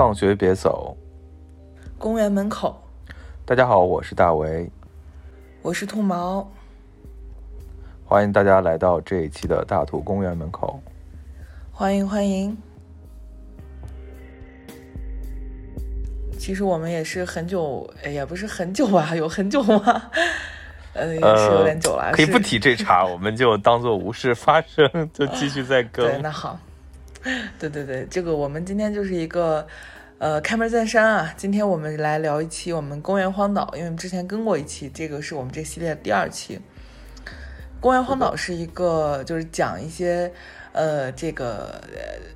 放学别走，公园门口。大家好，我是大为，我是兔毛，欢迎大家来到这一期的大图公园门口。欢迎欢迎。其实我们也是很久，哎也不是很久啊，有很久吗？呃，也是有点久了。可以不提这茬，我们就当做无事发生，就继续再更。对，那好。对对对，这个我们今天就是一个，呃，开门见山啊。今天我们来聊一期我们公园荒岛，因为之前跟过一期，这个是我们这系列的第二期。公园荒岛是一个，就是讲一些，呃，这个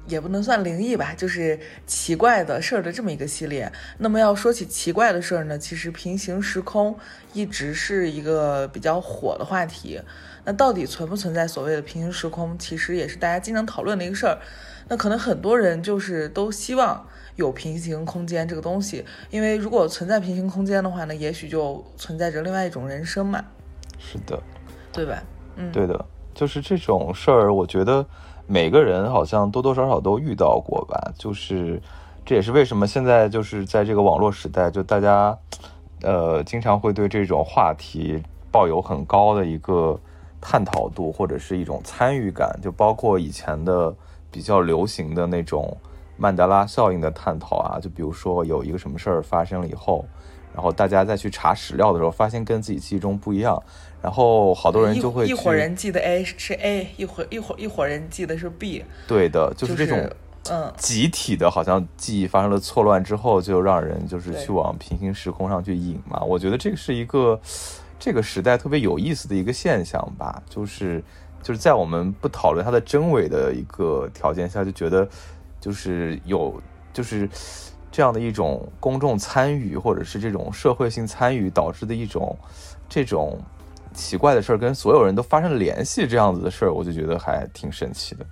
也不能算灵异吧，就是奇怪的事儿的这么一个系列。那么要说起奇怪的事儿呢，其实平行时空一直是一个比较火的话题。那到底存不存在所谓的平行时空，其实也是大家经常讨论的一个事儿。那可能很多人就是都希望有平行空间这个东西，因为如果存在平行空间的话呢，也许就存在着另外一种人生嘛。是的，对吧？嗯，对的，就是这种事儿，我觉得每个人好像多多少少都遇到过吧。就是这也是为什么现在就是在这个网络时代，就大家呃经常会对这种话题抱有很高的一个探讨度或者是一种参与感，就包括以前的。比较流行的那种曼德拉效应的探讨啊，就比如说有一个什么事儿发生了以后，然后大家再去查史料的时候，发现跟自己记忆中不一样，然后好多人就会一伙人记得 A 是 A，一伙一伙一伙人记得是 B。对的，就是这种嗯集体的，好像记忆发生了错乱之后，就让人就是去往平行时空上去引嘛。我觉得这个是一个这个时代特别有意思的一个现象吧，就是。就是在我们不讨论它的真伪的一个条件下，就觉得就是有就是这样的一种公众参与，或者是这种社会性参与导致的一种这种奇怪的事儿，跟所有人都发生联系，这样子的事儿，我就觉得还挺神奇的。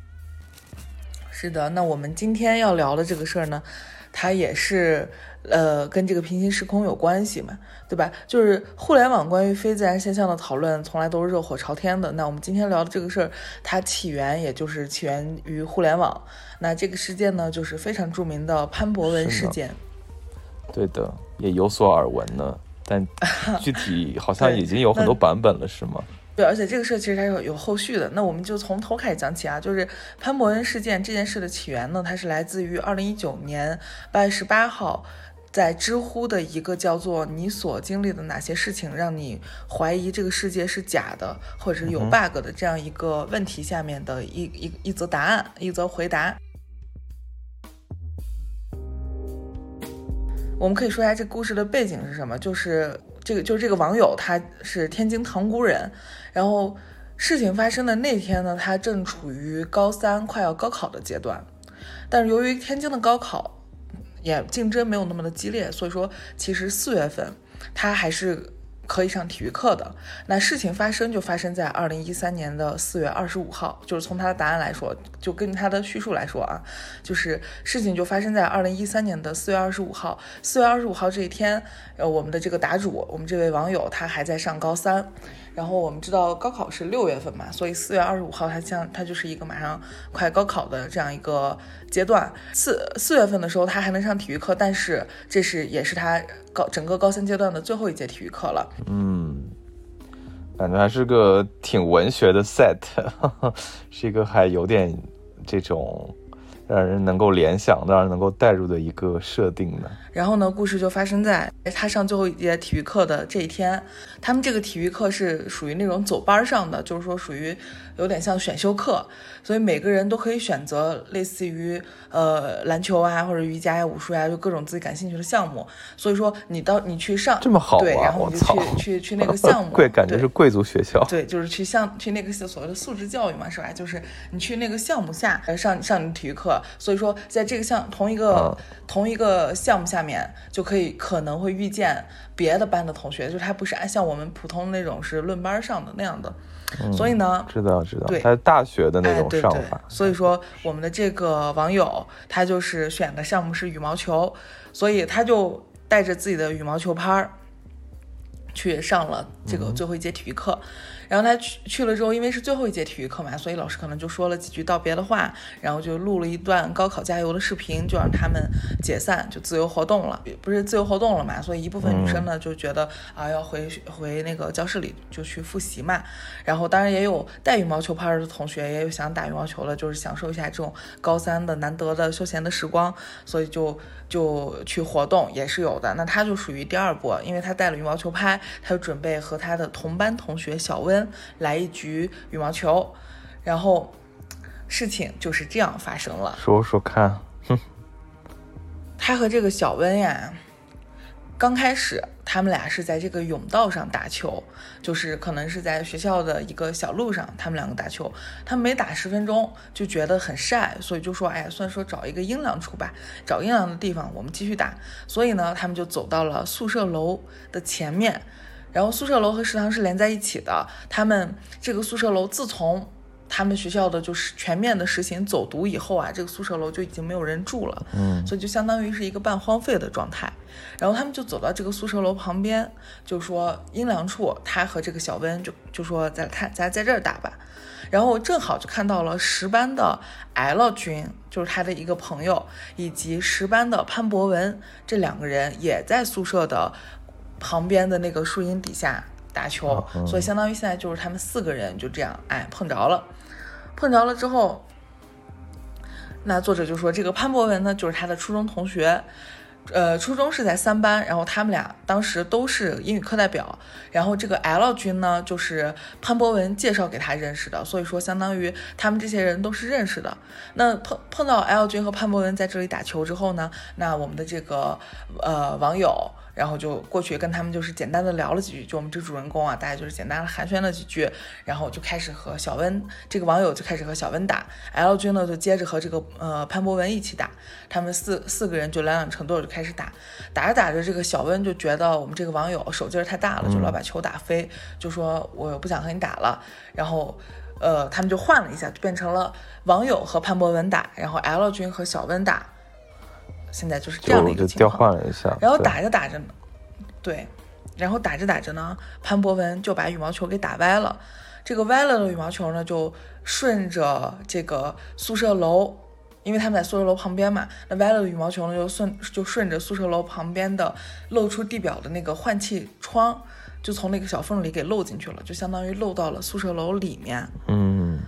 是的，那我们今天要聊的这个事儿呢，它也是。呃，跟这个平行时空有关系嘛，对吧？就是互联网关于非自然现象的讨论，从来都是热火朝天的。那我们今天聊的这个事儿，它起源也就是起源于互联网。那这个事件呢，就是非常著名的潘博文事件。对的，也有所耳闻呢，但 具体好像已经有很多版本了，是吗？对，而且这个事儿其实它有有后续的。那我们就从头开始讲起啊，就是潘博文事件这件事的起源呢，它是来自于二零一九年八月十八号。在知乎的一个叫做“你所经历的哪些事情让你怀疑这个世界是假的，或者是有 bug 的”这样一个问题下面的一一一则答案，一则回答。我们可以说一下这故事的背景是什么？就是这个，就是这个网友他是天津塘沽人，然后事情发生的那天呢，他正处于高三快要高考的阶段，但是由于天津的高考。也竞争没有那么的激烈，所以说其实四月份他还是可以上体育课的。那事情发生就发生在二零一三年的四月二十五号，就是从他的答案来说，就根据他的叙述来说啊，就是事情就发生在二零一三年的四月二十五号。四月二十五号这一天，呃，我们的这个答主，我们这位网友他还在上高三。然后我们知道高考是六月份嘛，所以四月二十五号，他像他就是一个马上快高考的这样一个阶段。四四月份的时候，他还能上体育课，但是这是也是他高整个高三阶段的最后一节体育课了。嗯，感觉还是个挺文学的 set，是一个还有点这种。让人能够联想，让人能够带入的一个设定呢。然后呢，故事就发生在他上最后一节体育课的这一天。他们这个体育课是属于那种走班上的，就是说属于有点像选修课，所以每个人都可以选择类似于呃篮球啊，或者瑜伽呀、武术呀，就各种自己感兴趣的项目。所以说你到你去上这么好对，然后你就去去去那个 项目，贵感觉是贵族学校。对，就是去项去那个所谓的素质教育嘛，是吧？就是你去那个项目下上上你的体育课。所以说，在这个项同一个同一个项目下面，就可以可能会遇见别的班的同学，就是他不是按像我们普通那种是论班上的那样的。所以呢，知道知道，对，他是大学的那种上法。所以说，我们的这个网友他就是选的项目是羽毛球，所以他就带着自己的羽毛球拍儿去上了这个最后一节体育课。然后他去去了之后，因为是最后一节体育课嘛，所以老师可能就说了几句道别的话，然后就录了一段高考加油的视频，就让他们解散，就自由活动了。不是自由活动了嘛，所以一部分女生呢就觉得啊要回回那个教室里就去复习嘛。然后当然也有带羽毛球拍的同学，也有想打羽毛球的，就是享受一下这种高三的难得的休闲的时光，所以就就去活动也是有的。那他就属于第二波，因为他带了羽毛球拍，他就准备和他的同班同学小温来一局羽毛球。然后事情就是这样发生了。说说看，哼，他和这个小温呀，刚开始他们俩是在这个甬道上打球，就是可能是在学校的一个小路上，他们两个打球。他们没打十分钟就觉得很晒，所以就说：“哎呀，算说找一个阴凉处吧，找阴凉的地方，我们继续打。”所以呢，他们就走到了宿舍楼的前面。然后宿舍楼和食堂是连在一起的。他们这个宿舍楼自从他们学校的就是全面的实行走读以后啊，这个宿舍楼就已经没有人住了，嗯所以就相当于是一个半荒废的状态。然后他们就走到这个宿舍楼旁边，就说阴凉处，他和这个小温就就说咱他咱在这儿打吧。然后正好就看到了十班的 L 君，就是他的一个朋友，以及十班的潘博文，这两个人也在宿舍的旁边的那个树荫底下打球，嗯所以相当于现在就是他们四个人就这样哎碰着了，碰着了之后，那作者就说这个潘博文呢就是他的初中同学。呃，初中是在三班，然后他们俩当时都是英语课代表，然后这个 L 君呢，就是潘博文介绍给他认识的，所以说相当于他们这些人都是认识的。那碰碰到 L 君和潘博文在这里打球之后呢，那我们的这个呃网友，然后就过去跟他们就是简单的聊了几句，就我们这主人公啊，大家就是简单的寒暄了几句，然后就开始和小温这个网友就开始和小温打，L 君呢就接着和这个呃潘博文一起打，他们四四个人就两两成对就开始打，打着打着，这个小温就觉得我们这个网友手劲儿太大了，就老把球打飞，就说我不想和你打了，然后。呃，他们就换了一下，就变成了网友和潘博文打，然后 L 君和小温打，现在就是这样的一个情况。换了一下，然后打着打着呢，对，然后打着打着呢，潘博文就把羽毛球给打歪了。这个歪了的羽毛球呢，就顺着这个宿舍楼，因为他们在宿舍楼旁边嘛，那歪了的羽毛球呢，就顺就顺着宿舍楼旁边的露出地表的那个换气窗，就从那个小缝里给漏进去了，就相当于漏到了宿舍楼里面。嗯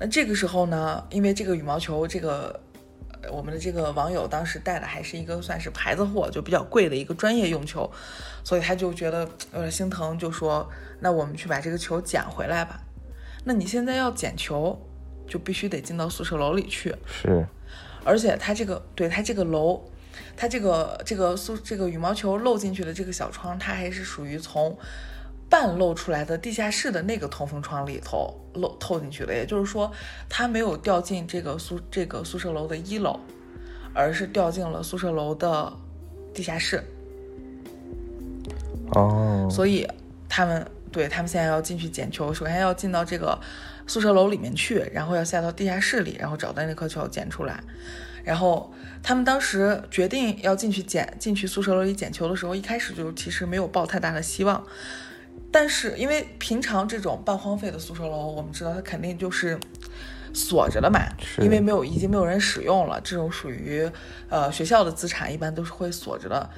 那这个时候呢，因为这个羽毛球，这个呃我们的这个网友当时带的还是一个算是牌子货，就比较贵的一个专业用球，所以他就觉得有点心疼，就说：“那我们去把这个球捡回来吧。”那你现在要捡球，就必须得进到宿舍楼里去，是，而且他这个对他这个楼，它这个这个宿这个羽毛球漏进去的这个小窗，它还是属于从半露出来的地下室的那个通风窗里头漏透进去了，也就是说，他没有掉进这个宿这个宿舍楼的一楼，而是掉进了宿舍楼的地下室。哦，所以他们对他们现在要进去捡球，首先要进到这个宿舍楼里面去，然后要下到地下室里，然后找到那颗球捡出来。然后他们当时决定要进去捡进去宿舍楼里捡球的时候，一开始就其实没有抱太大的希望。但是因为平常这种半荒废的宿舍楼，我们知道它肯定就是锁着的嘛，因为没有已经没有人使用了，这种属于呃学校的资产，一般都是会锁着的。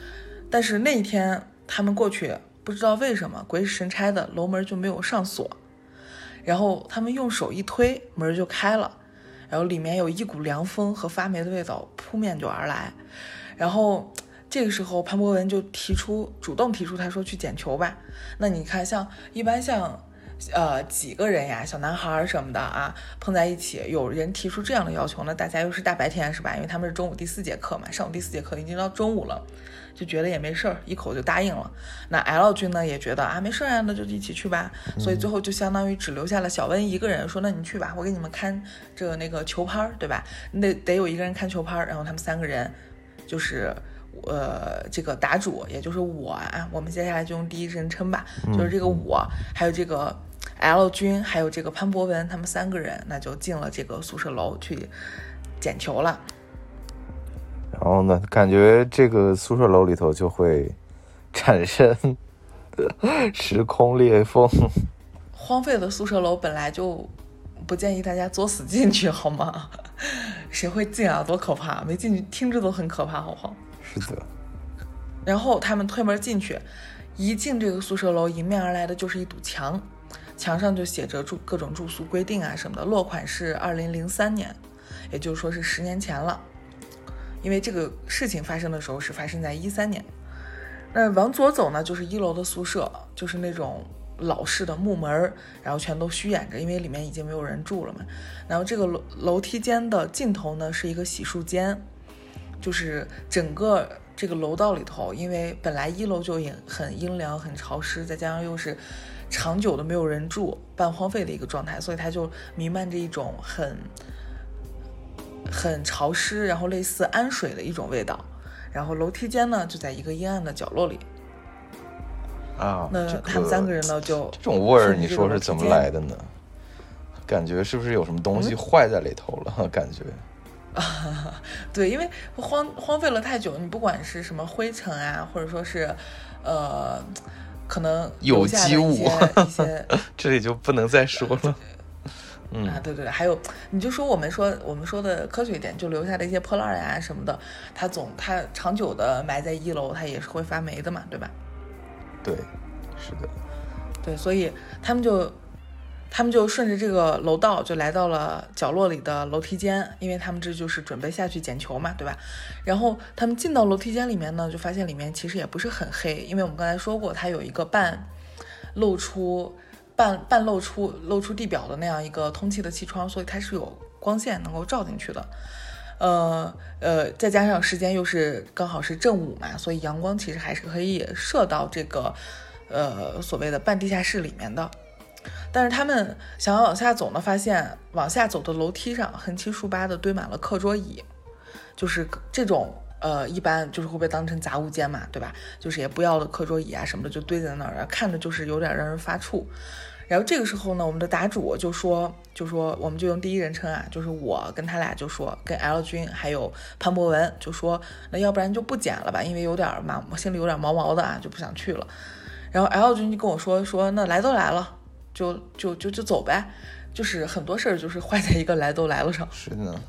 但是那一天他们过去，不知道为什么鬼使神差的楼门就没有上锁，然后他们用手一推，门就开了，然后里面有一股凉风和发霉的味道扑面就而来，然后这个时候潘博文就提出主动提出，他说去捡球吧。那你看，像一般像。呃，几个人呀，小男孩儿什么的啊，碰在一起，有人提出这样的要求那，大家又是大白天是吧？因为他们是中午第四节课嘛，上午第四节课已经到中午了，就觉得也没事儿，一口就答应了。那 L 君呢也觉得啊没事儿啊，那就一起去吧。所以最后就相当于只留下了小温一个人，说那你去吧，我给你们看这个那个球拍儿，对吧？你得得有一个人看球拍儿，然后他们三个人就是。呃，这个答主也就是我啊，我们接下来就用第一人称吧，就是这个我，还有这个 L 君，还有这个潘博文，他们三个人，那就进了这个宿舍楼去捡球了。然后呢，感觉这个宿舍楼里头就会产生 时空裂缝，荒废的宿舍楼本来就不建议大家作死进去，好吗？谁会进啊？多可怕！没进去听着都很可怕，好不好？是的。然后他们推门进去，一进这个宿舍楼，迎面而来的就是一堵墙，墙上就写着住各种住宿规定啊什么的。落款是二零零三年，也就是说是十年前了。因为这个事情发生的时候是发生在一三年。那往左走呢，就是一楼的宿舍，就是那种老式的木门，然后全都虚掩着，因为里面已经没有人住了嘛。然后这个楼楼梯间的尽头呢，是一个洗漱间，就是整个这个楼道里头，因为本来一楼就也很阴凉、很潮湿，再加上又是长久的没有人住、半荒废的一个状态，所以它就弥漫着一种很。很潮湿，然后类似氨水的一种味道，然后楼梯间呢就在一个阴暗的角落里。啊，那他们三个人呢就这种味儿，你说是怎么来的呢？感觉是不是有什么东西坏在里头了？感觉。啊，对，因为荒荒废了太久，你不管是什么灰尘啊，或者说是呃，可能有机物一些，这里就不能再说了。嗯啊，对对对，还有，你就说我们说我们说的科学一点，就留下的一些破烂呀什么的，它总它长久的埋在一楼，它也是会发霉的嘛，对吧？对，是的，对，所以他们就他们就顺着这个楼道就来到了角落里的楼梯间，因为他们这就是准备下去捡球嘛，对吧？然后他们进到楼梯间里面呢，就发现里面其实也不是很黑，因为我们刚才说过，它有一个半露出。半半露出露出地表的那样一个通气的气窗，所以它是有光线能够照进去的。呃呃，再加上时间又是刚好是正午嘛，所以阳光其实还是可以射到这个呃所谓的半地下室里面的。但是他们想要往下走呢，发现往下走的楼梯上横七竖八的堆满了课桌椅，就是这种呃一般就是会被当成杂物间嘛，对吧？就是也不要的课桌椅啊什么的就堆在那儿，看着就是有点让人发怵。然后这个时候呢，我们的答主就说，就说我们就用第一人称啊，就是我跟他俩就说，跟 L 君还有潘博文就说，那要不然就不剪了吧，因为有点毛，心里有点毛毛的啊，就不想去了。然后 L 君就跟我说说，那来都来了，就就就就走呗，就是很多事儿就是坏在一个来都来了上。是的。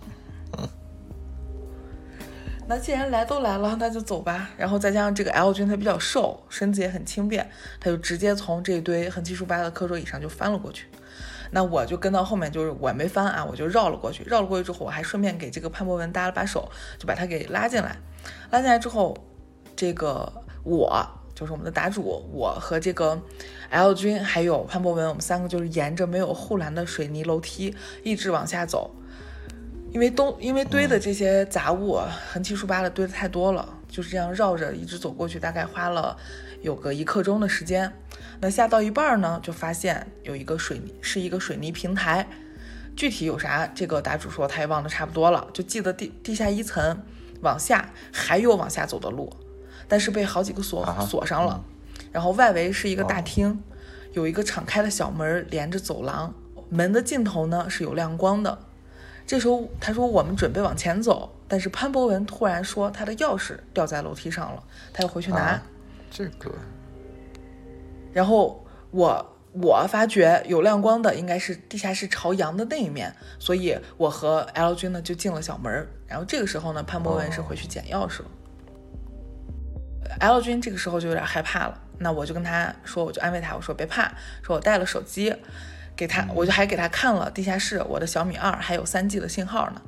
那既然来都来了，那就走吧。然后再加上这个 L 君他比较瘦，身子也很轻便，他就直接从这堆横七竖八的课桌椅上就翻了过去。那我就跟到后面，就是我没翻啊，我就绕了过去。绕了过去之后，我还顺便给这个潘博文搭了把手，就把他给拉进来。拉进来之后，这个我就是我们的答主，我和这个 L 君还有潘博文，我们三个就是沿着没有护栏的水泥楼梯一直往下走。因为东，因为堆的这些杂物横七竖八的堆的太多了，就是这样绕着一直走过去，大概花了有个一刻钟的时间。那下到一半呢，就发现有一个水泥，是一个水泥平台。具体有啥，这个答主说他也忘得差不多了，就记得地地下一层往下还有往下走的路，但是被好几个锁锁上了。然后外围是一个大厅，有一个敞开的小门连着走廊，门的尽头呢是有亮光的。这时候他说我们准备往前走，但是潘博文突然说他的钥匙掉在楼梯上了，他要回去拿。这个。然后我我发觉有亮光的应该是地下室朝阳的那一面，所以我和 L 君呢就进了小门。然后这个时候呢，潘博文是回去捡钥匙了。L 君这个时候就有点害怕了，那我就跟他说，我就安慰他，我说别怕，说我带了手机。给他，我就还给他看了地下室，我的小米二还有三 G 的信号呢。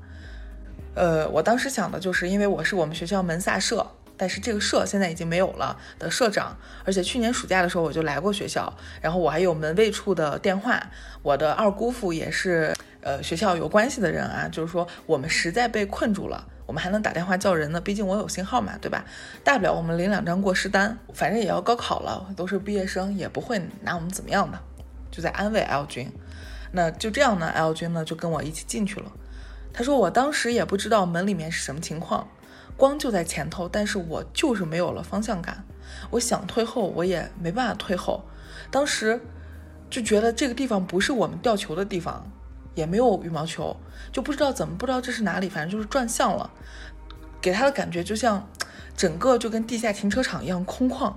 呃，我当时想的就是，因为我是我们学校门萨社，但是这个社现在已经没有了的社长，而且去年暑假的时候我就来过学校，然后我还有门卫处的电话，我的二姑父也是呃学校有关系的人啊，就是说我们实在被困住了，我们还能打电话叫人呢，毕竟我有信号嘛，对吧？大不了我们领两张过失单，反正也要高考了，都是毕业生，也不会拿我们怎么样的。就在安慰 L 君，那就这样呢，L 君呢就跟我一起进去了。他说我当时也不知道门里面是什么情况，光就在前头，但是我就是没有了方向感。我想退后，我也没办法退后。当时就觉得这个地方不是我们吊球的地方，也没有羽毛球，就不知道怎么不知道这是哪里，反正就是转向了。给他的感觉就像整个就跟地下停车场一样空旷。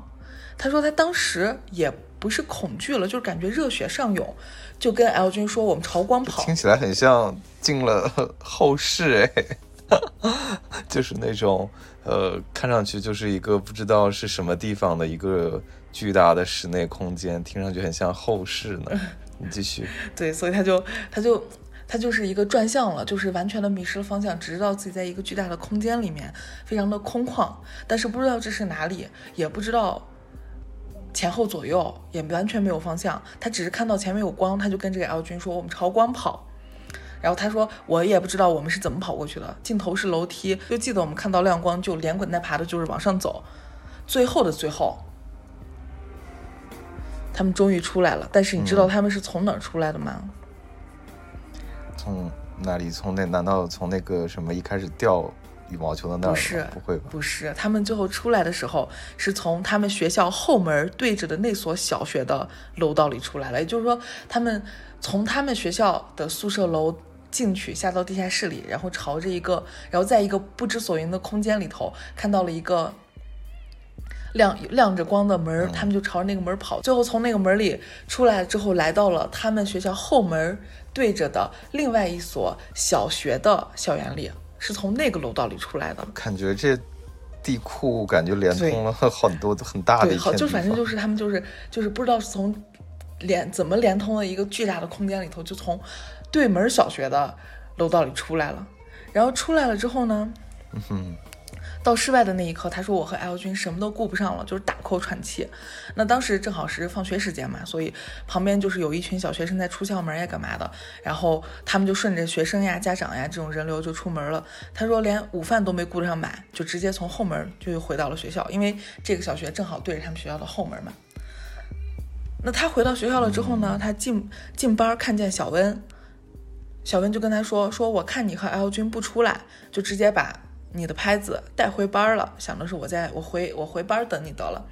他说他当时也。不是恐惧了，就是感觉热血上涌，就跟 L 君说：“我们朝光跑。”听起来很像进了后室哎，就是那种呃，看上去就是一个不知道是什么地方的一个巨大的室内空间，听上去很像后室呢。你继续。对，所以他就他就。他就是一个转向了，就是完全的迷失了方向，只知道自己在一个巨大的空间里面，非常的空旷，但是不知道这是哪里，也不知道前后左右，也完全没有方向。他只是看到前面有光，他就跟这个 L 君说：“我们朝光跑。”然后他说：“我也不知道我们是怎么跑过去的，尽头是楼梯，就记得我们看到亮光就连滚带爬的，就是往上走。最后的最后，他们终于出来了。但是你知道他们是从哪儿出来的吗？”从哪里？从那？难道从那个什么一开始掉羽毛球的那儿？不是，不会吧？不是，他们最后出来的时候是从他们学校后门对着的那所小学的楼道里出来了。也就是说，他们从他们学校的宿舍楼进去，下到地下室里，然后朝着一个，然后在一个不知所云的空间里头看到了一个。亮亮着光的门，他们就朝着那个门跑，最后从那个门里出来之后，来到了他们学校后门对着的另外一所小学的校园里，是从那个楼道里出来的。感觉这地库感觉连通了很多很大的一片就反正就是他们就是就是不知道是从连怎么连通了一个巨大的空间里头，就从对门小学的楼道里出来了。然后出来了之后呢？嗯哼。到室外的那一刻，他说我和 L 君什么都顾不上了，就是大口喘气。那当时正好是放学时间嘛，所以旁边就是有一群小学生在出校门呀，干嘛的。然后他们就顺着学生呀、家长呀这种人流就出门了。他说连午饭都没顾得上买，就直接从后门就回到了学校，因为这个小学正好对着他们学校的后门嘛。那他回到学校了之后呢，他进进班看见小温，小温就跟他说说我看你和 L 君不出来，就直接把。你的拍子带回班了，想的是我在我回我回班等你得了。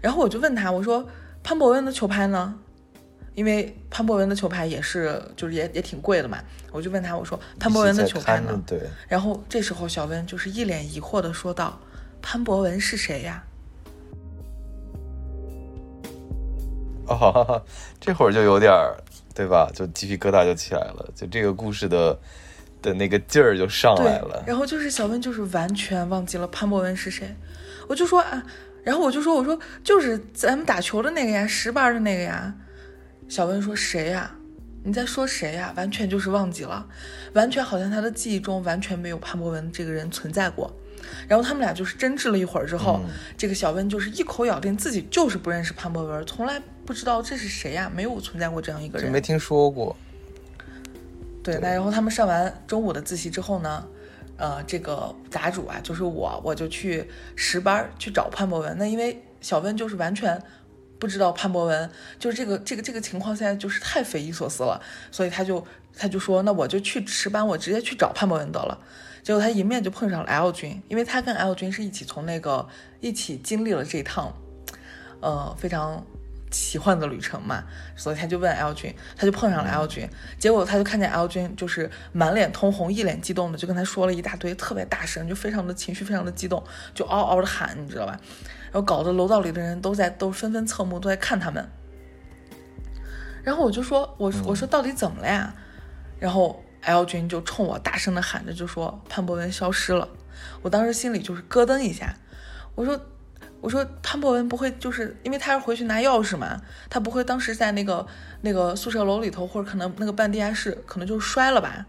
然后我就问他，我说潘博文的球拍呢？因为潘博文的球拍也是就是也也挺贵的嘛。我就问他，我说潘博文的球拍呢？对。然后这时候小温就是一脸疑惑的说道：“潘博文是谁呀？”哦，这会儿就有点对吧？就鸡皮疙瘩就起来了。就这个故事的。的那个劲儿就上来了，然后就是小温就是完全忘记了潘博文是谁，我就说啊，然后我就说我说就是咱们打球的那个呀，十班的那个呀，小温说谁呀？你在说谁呀？完全就是忘记了，完全好像他的记忆中完全没有潘博文这个人存在过。然后他们俩就是争执了一会儿之后，这个小温就是一口咬定自己就是不认识潘博文，从来不知道这是谁呀，没有存在过这样一个人，没听说过。对，那然后他们上完中午的自习之后呢，呃，这个杂主啊，就是我，我就去十班去找潘博文。那因为小温就是完全不知道潘博文，就是这个这个这个情况现在就是太匪夷所思了，所以他就他就说，那我就去十班，我直接去找潘博文得了。结果他迎面就碰上了 L 君，因为他跟 L 君是一起从那个一起经历了这一趟，呃，非常。奇幻的旅程嘛，所以他就问 L 君，他就碰上了 L 君，结果他就看见 L 君就是满脸通红，一脸激动的，就跟他说了一大堆，特别大声，就非常的情绪，非常的激动，就嗷嗷的喊，你知道吧？然后搞得楼道里的人都在都纷纷侧目，都在看他们。然后我就说，我我说到底怎么了呀？然后 L 君就冲我大声的喊着，就说潘博文消失了。我当时心里就是咯噔一下，我说。我说潘博文不会就是因为他要回去拿钥匙嘛，他不会当时在那个那个宿舍楼里头，或者可能那个半地下室，可能就摔了吧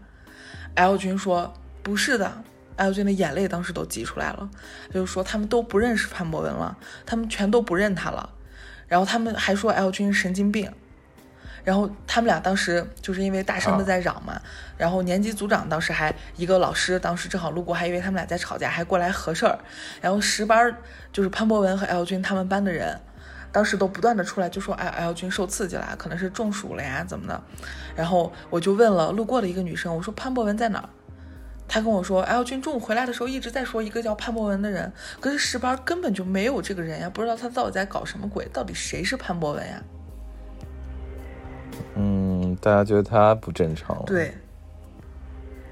？L 君说不是的，L 君的眼泪当时都挤出来了，就是说他们都不认识潘博文了，他们全都不认他了，然后他们还说 L 君神经病。然后他们俩当时就是因为大声的在嚷嘛，然后年级组长当时还一个老师当时正好路过，还以为他们俩在吵架，还过来核事儿。然后十班就是潘博文和 L 君他们班的人，当时都不断的出来就说哎 L 君受刺激了，可能是中暑了呀怎么的。然后我就问了路过的一个女生，我说潘博文在哪儿？她跟我说 L 君中午回来的时候一直在说一个叫潘博文的人，可是十班根本就没有这个人呀，不知道他到底在搞什么鬼，到底谁是潘博文呀？嗯，大家觉得他不正常。对。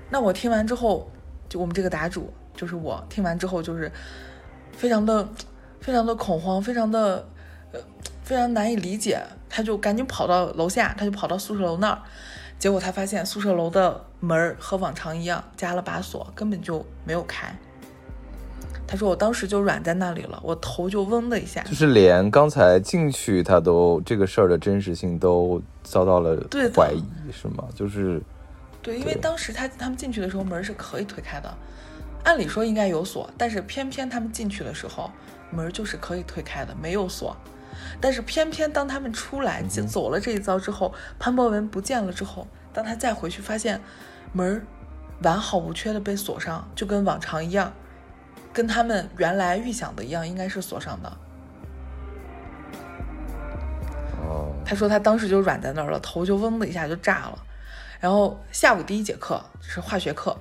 那我听完之后，就我们这个答主，就是我听完之后，就是非常的、非常的恐慌，非常的呃，非常难以理解，他就赶紧跑到楼下，他就跑到宿舍楼那儿，结果他发现宿舍楼的门和往常一样加了把锁，根本就没有开。他说我当时就软在那里了，我头就嗡的一下，就是连刚才进去他都这个事儿的真实性都遭到了怀疑，是吗？就是对，因为当时他他们进去的时候门是可以推开的，按理说应该有锁，但是偏偏他们进去的时候门就是可以推开的，没有锁。但是偏偏当他们出来就走了这一遭之后，潘博文不见了之后，当他再回去发现门完好无缺的被锁上，就跟往常一样，跟他们原来预想的一样，应该是锁上的。哦，他说他当时就软在那儿了，头就嗡的一下就炸了。然后下午第一节课是化学课，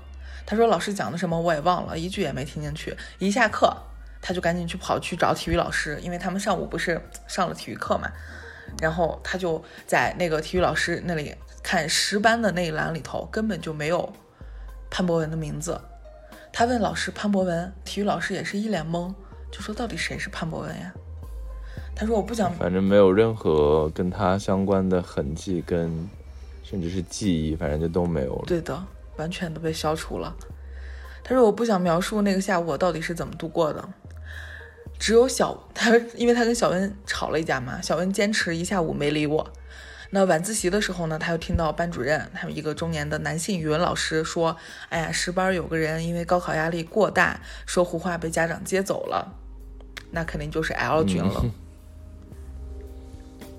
他说老师讲的什么我也忘了，一句也没听进去。一下课他就赶紧去跑去找体育老师，因为他们上午不是上了体育课嘛。然后他就在那个体育老师那里看十班的那一栏里头，根本就没有潘博文的名字。他问老师潘博文，体育老师也是一脸懵，就说到底谁是潘博文呀？他说我不想反正没有任何跟他相关的痕迹跟甚至是记忆，反正就都没有了。对的，完全都被消除了。他说：“我不想描述那个下午我到底是怎么度过的，只有小他，因为他跟小温吵了一架嘛，小温坚持一下午没理我。那晚自习的时候呢，他又听到班主任，他们一个中年的男性语文老师说：‘哎呀，十班有个人因为高考压力过大，说胡话被家长接走了，那肯定就是 L 君了。嗯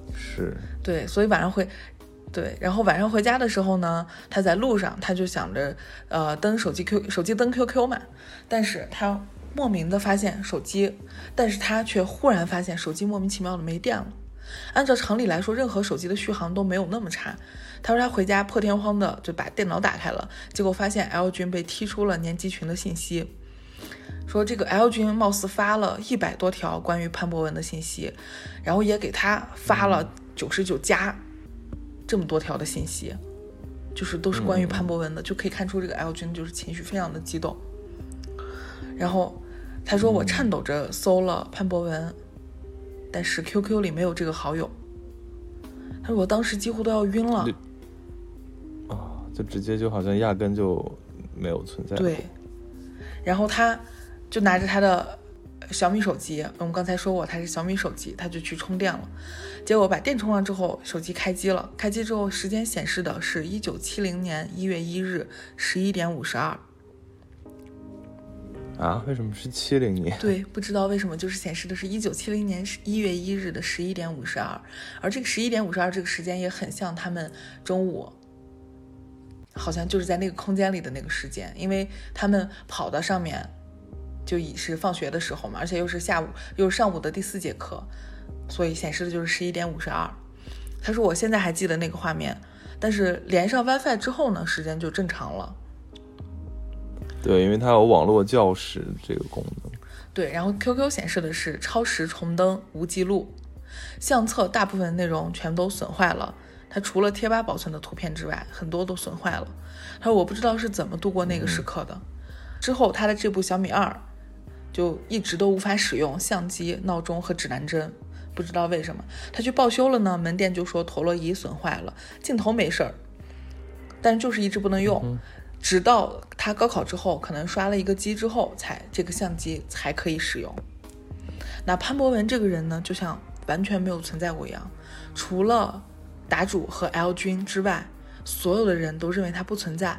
是，对，所以晚上回，对，然后晚上回家的时候呢，他在路上他就想着，呃，登手机 Q 手机登 QQ 嘛，但是他莫名的发现手机，但是他却忽然发现手机莫名其妙的没电了。按照常理来说，任何手机的续航都没有那么差。他说他回家破天荒的就把电脑打开了，结果发现 L 君被踢出了年级群的信息。说这个 L 君貌似发了一百多条关于潘博文的信息，然后也给他发了九十九加这么多条的信息，就是都是关于潘博文的，就可以看出这个 L 君就是情绪非常的激动。然后他说我颤抖着搜了潘博文，但是 QQ 里没有这个好友。他说我当时几乎都要晕了。啊，就直接就好像压根就没有存在。对，然后他就拿着他的小米手机，我们刚才说过他是小米手机，他就去充电了。结果把电充上之后，手机开机了。开机之后，时间显示的是一九七零年一月一日十一点五十二。啊，为什么是七零年？对，不知道为什么，就是显示的是一九七零年一月一日的十一点五十二，而这个十一点五十二这个时间也很像他们中午，好像就是在那个空间里的那个时间，因为他们跑到上面，就已是放学的时候嘛，而且又是下午又是上午的第四节课，所以显示的就是十一点五十二。他说我现在还记得那个画面，但是连上 WiFi 之后呢，时间就正常了。对，因为它有网络教室这个功能。对，然后 QQ 显示的是超时重登无记录，相册大部分内容全都损坏了。它除了贴吧保存的图片之外，很多都损坏了。他说我不知道是怎么度过那个时刻的。之后他的这部小米二就一直都无法使用相机、闹钟和指南针，不知道为什么。他去报修了呢，门店就说陀螺仪损坏了，镜头没事儿，但是就是一直不能用。直到他高考之后，可能刷了一个机之后，才这个相机才可以使用。那潘博文这个人呢，就像完全没有存在过一样，除了答主和 L 君之外，所有的人都认为他不存在。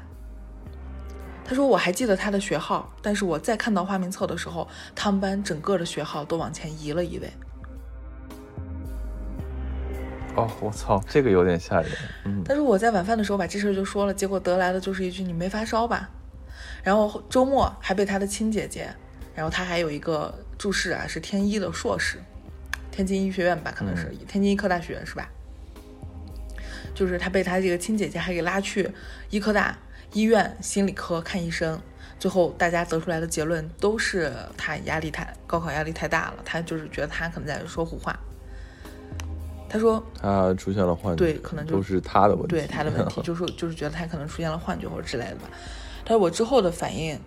他说：“我还记得他的学号，但是我再看到花名册的时候，他们班整个的学号都往前移了一位。哦，我操，这个有点吓人。嗯，但是我在晚饭的时候把这事儿就说了，结果得来的就是一句“你没发烧吧”。然后周末还被他的亲姐姐，然后他还有一个注释啊，是天一的硕士，天津医学院吧，可能是、天津医科大学是吧？就是他被他这个亲姐姐还给拉去医科大医院心理科看医生，最后大家得出来的结论都是他压力太高考压力太大了，他就是觉得他可能在说胡话。他说他出现了幻觉，对可能就都是他的问题，对他的问题，就是就是觉得他可能出现了幻觉或者之类的吧。他说我之后的反应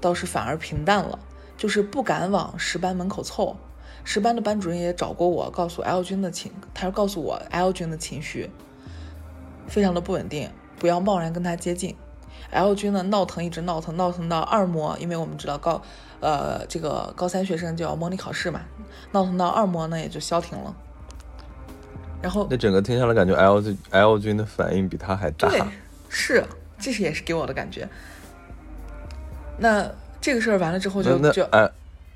倒是反而平淡了，就是不敢往十班门口凑，十班的班主任也找过我，告诉 L 君的情，他说告诉我 L 君的情绪非常的不稳定，不要贸然跟他接近。L 君呢闹腾一直闹腾，闹腾到二模，因为我们知道高，呃，这个高三学生就要模拟考试嘛，闹腾到二模呢也就消停了。然后那整个听下来，感觉 L 君 L 君的反应比他还大。对，是，这是也是给我的感觉。那这个事儿完了之后，就就 L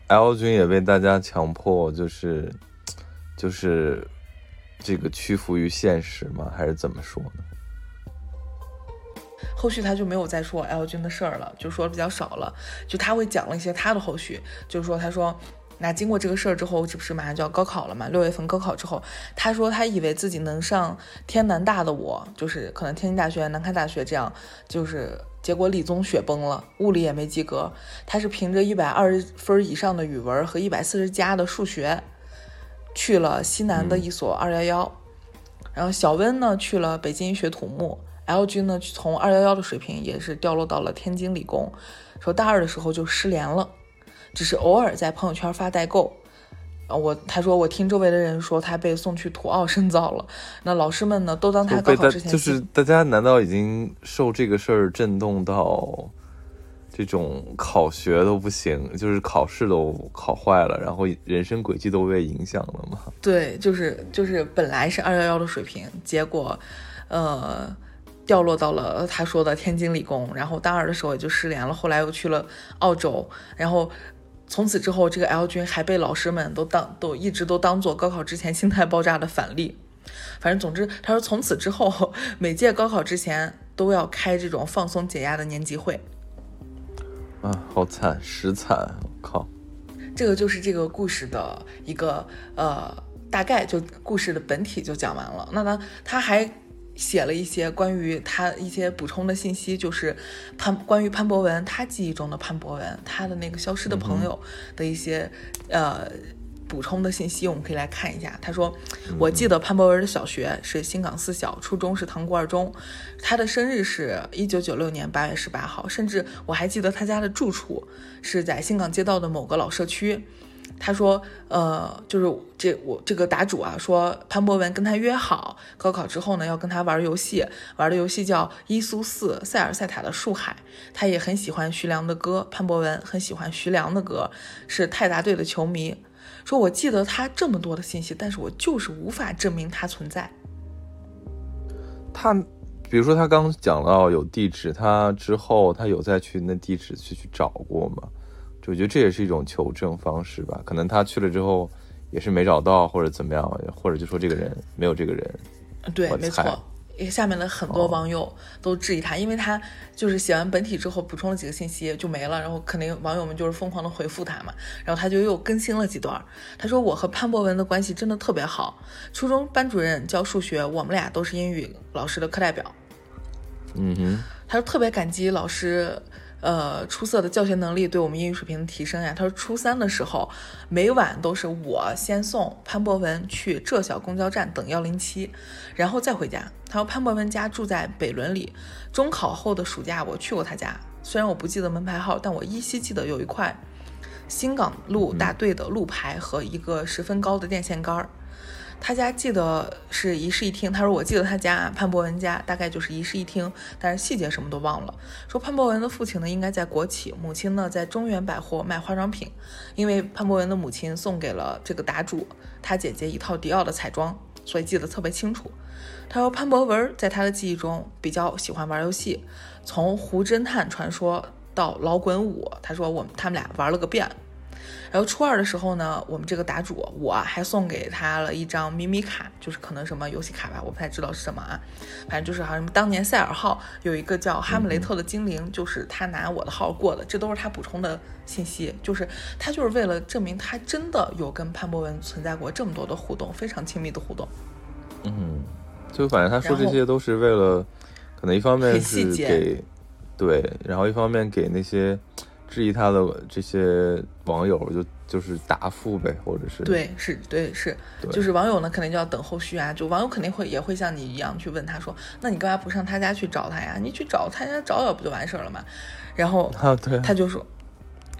L 君也被大家强迫，就是就是这个屈服于现实吗？还是怎么说呢？后续他就没有再说 L 君的事儿了，就说的比较少了。就他会讲了一些他的后续，就是说他说。那经过这个事儿之后，这不是马上就要高考了嘛？六月份高考之后，他说他以为自己能上天南大的，我就是可能天津大学、南开大学这样，就是结果理综雪崩了，物理也没及格。他是凭着一百二十分以上的语文和一百四十加的数学，去了西南的一所二幺幺。然后小温呢去了北京学土木，L 君呢从二幺幺的水平也是掉落到了天津理工，说大二的时候就失联了。只是偶尔在朋友圈发代购，啊，我他说我听周围的人说他被送去土澳深造了，那老师们呢都当他高考之前就是大家难道已经受这个事儿震动到这种考学都不行，就是考试都考坏了，然后人生轨迹都被影响了吗？对，就是就是本来是二幺幺的水平，结果呃掉落到了他说的天津理工，然后大二的时候也就失联了，后来又去了澳洲，然后。从此之后，这个 L 君还被老师们都当都一直都当做高考之前心态爆炸的反例。反正总之，他说从此之后，每届高考之前都要开这种放松解压的年级会。啊，好惨，实惨！我靠，这个就是这个故事的一个呃大概，就故事的本体就讲完了。那他他还。写了一些关于他一些补充的信息，就是潘关于潘博文他记忆中的潘博文，他的那个消失的朋友的一些呃补充的信息，我们可以来看一下。他说：“我记得潘博文的小学是新港四小，初中是塘沽二中，他的生日是一九九六年八月十八号，甚至我还记得他家的住处是在新港街道的某个老社区。”他说：“呃，就是这我这个答主啊，说潘博文跟他约好，高考之后呢，要跟他玩游戏，玩的游戏叫《伊苏四塞尔塞塔的树海》。他也很喜欢徐良的歌，潘博文很喜欢徐良的歌，是泰达队的球迷。说我记得他这么多的信息，但是我就是无法证明他存在。他，比如说他刚讲到有地址，他之后他有再去那地址去去找过吗？”我觉得这也是一种求证方式吧，可能他去了之后也是没找到，或者怎么样，或者就说这个人没有这个人。对，没错。下面的很多网友都质疑他，因为他就是写完本体之后补充了几个信息就没了，然后肯定网友们就是疯狂的回复他嘛，然后他就又更新了几段。他说我和潘博文的关系真的特别好，初中班主任教数学，我们俩都是英语老师的课代表。嗯哼，他说特别感激老师。呃，出色的教学能力对我们英语水平的提升呀。他说，初三的时候，每晚都是我先送潘博文去浙小公交站等幺零七，然后再回家。他说，潘博文家住在北仑里。中考后的暑假，我去过他家，虽然我不记得门牌号，但我依稀记得有一块新港路大队的路牌和一个十分高的电线杆儿。他家记得是一室一厅，他说我记得他家潘博文家大概就是一室一厅，但是细节什么都忘了。说潘博文的父亲呢应该在国企，母亲呢在中原百货卖化妆品，因为潘博文的母亲送给了这个答主他姐姐一套迪奥的彩妆，所以记得特别清楚。他说潘博文在他的记忆中比较喜欢玩游戏，从胡侦探传说到老滚五，他说我他们俩玩了个遍。然后初二的时候呢，我们这个答主我还送给他了一张咪咪卡，就是可能什么游戏卡吧，我不太知道是什么啊。反正就是好像当年塞尔号有一个叫哈姆雷特的精灵，就是他拿我的号过的，这都是他补充的信息。就是他就是为了证明他真的有跟潘博文存在过这么多的互动，非常亲密的互动。嗯，就反正他说这些都是为了，可能一方面是给对，然后一方面给那些。质疑他的这些网友就就是答复呗，或者是对，是对是，就是网友呢肯定就要等后续啊，就网友肯定会也会像你一样去问他说，那你干嘛不上他家去找他呀？你去找他家找找不就完事儿了吗？然后啊对，他就说，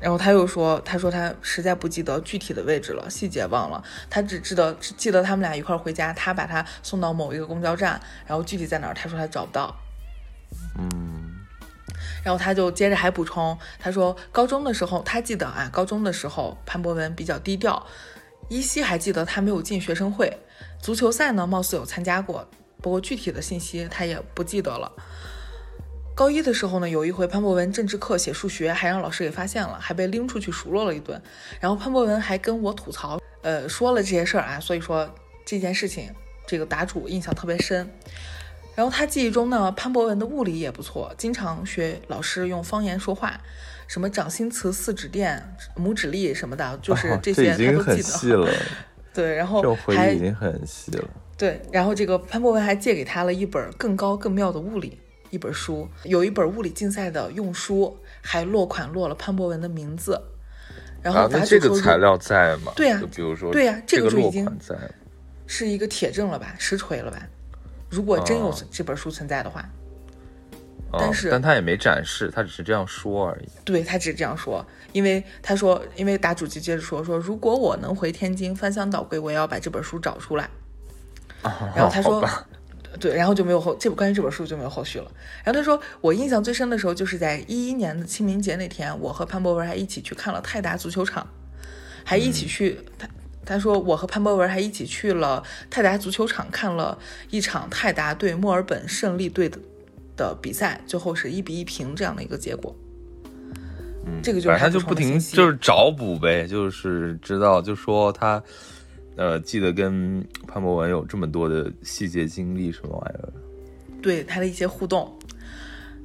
然后他又说，他说他实在不记得具体的位置了，细节忘了，他只记得只记得他们俩一块儿回家，他把他送到某一个公交站，然后具体在哪儿，他说他找不到。嗯然后他就接着还补充，他说高中的时候他记得啊，高中的时候潘博文比较低调，依稀还记得他没有进学生会，足球赛呢貌似有参加过，不过具体的信息他也不记得了。高一的时候呢，有一回潘博文政治课写数学，还让老师给发现了，还被拎出去数落了一顿。然后潘博文还跟我吐槽，呃，说了这些事儿啊，所以说这件事情，这个答主印象特别深。然后他记忆中呢，潘博文的物理也不错，经常学老师用方言说话，什么掌心词、四指电、拇指力什么的，就是哦这些他都记细了得。对，然后这回还忆已经很细了。对，然后这个潘博文还借给他了一本更高更妙的物理一本书，有一本物理竞赛的用书，还落款落了潘博文的名字。然后啊，那答主说如这个材料在吗？对呀就比如说，对呀这个就已经款在。是一个铁证了吧，实锤了吧？如果真有哦这本书存在的话，哦但是但他也没展示，他只是这样说而已。对他只是这样说，因为他说，因为答主就接着说说，如果我能回天津翻箱倒柜，我也要把这本书找出来。然后他说，对，然后就没有后这关于这本书就没有后续了。然后他说，我印象最深的时候就是在一一年的清明节那天，我和潘博文还一起去看了泰达足球场，还一起去、他。他说：“我和潘博文还一起去了泰达足球场，看了一场泰达对墨尔本胜利队的的比赛，最后是一比一平这样的一个结果。嗯，这个就是他他就不停就是找补呗，就是知道就说他，呃，记得跟潘博文有这么多的细节经历什么玩意儿。对他的一些互动。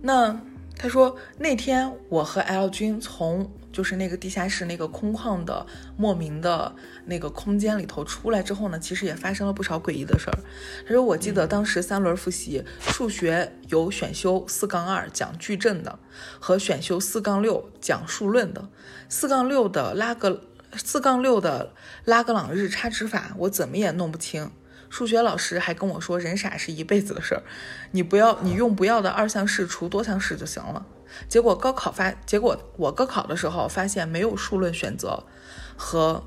那他说那天我和 L 君从就是那个地下室那个空旷的莫名的那个空间里头出来之后呢，其实也发生了不少诡异的事儿。他说我记得当时三轮复习，数学有选修四杠二讲矩阵的，和选修四杠六讲数论的，四杠六的拉格四杠六的拉格朗日差值法我怎么也弄不清。数学老师还跟我说，人傻是一辈子的事儿，你不要你用不要的二项式除多项式就行了。结果高考发，结果我高考的时候发现没有数论选择和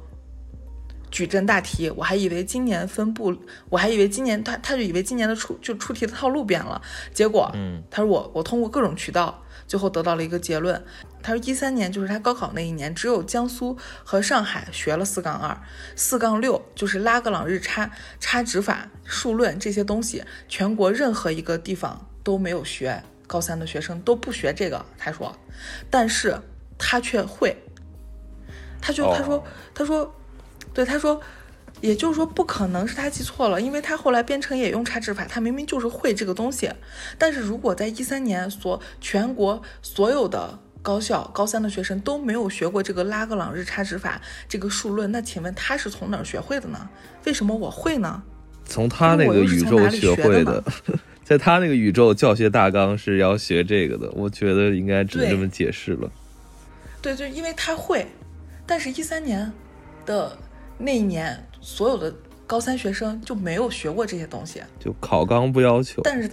矩阵大题，我还以为今年分布，我还以为今年他他就以为今年的出就出题的套路变了，结果，嗯，他说我我通过各种渠道，最后得到了一个结论，他说一三年就是他高考那一年，只有江苏和上海学了四杠二，四杠六就是拉格朗日差差值法、数论这些东西，全国任何一个地方都没有学，高三的学生都不学这个，他说，但是他却会，他就他说、哦他说，对他说。也就是说，不可能是他记错了，因为他后来编程也用差值法，他明明就是会这个东西。但是如果在一三年所全国所有的高校高三的学生都没有学过这个拉格朗日差值法这个数论，那请问他是从哪儿学会的呢？为什么我会呢？从他那个宇宙学会的，在他那个宇宙教学大纲是要学这个的，我觉得应该只能这么解释了。对，就因为他会，但是一三年的那一年，所有的高三学生就没有学过这些东西，就考纲不要求，但是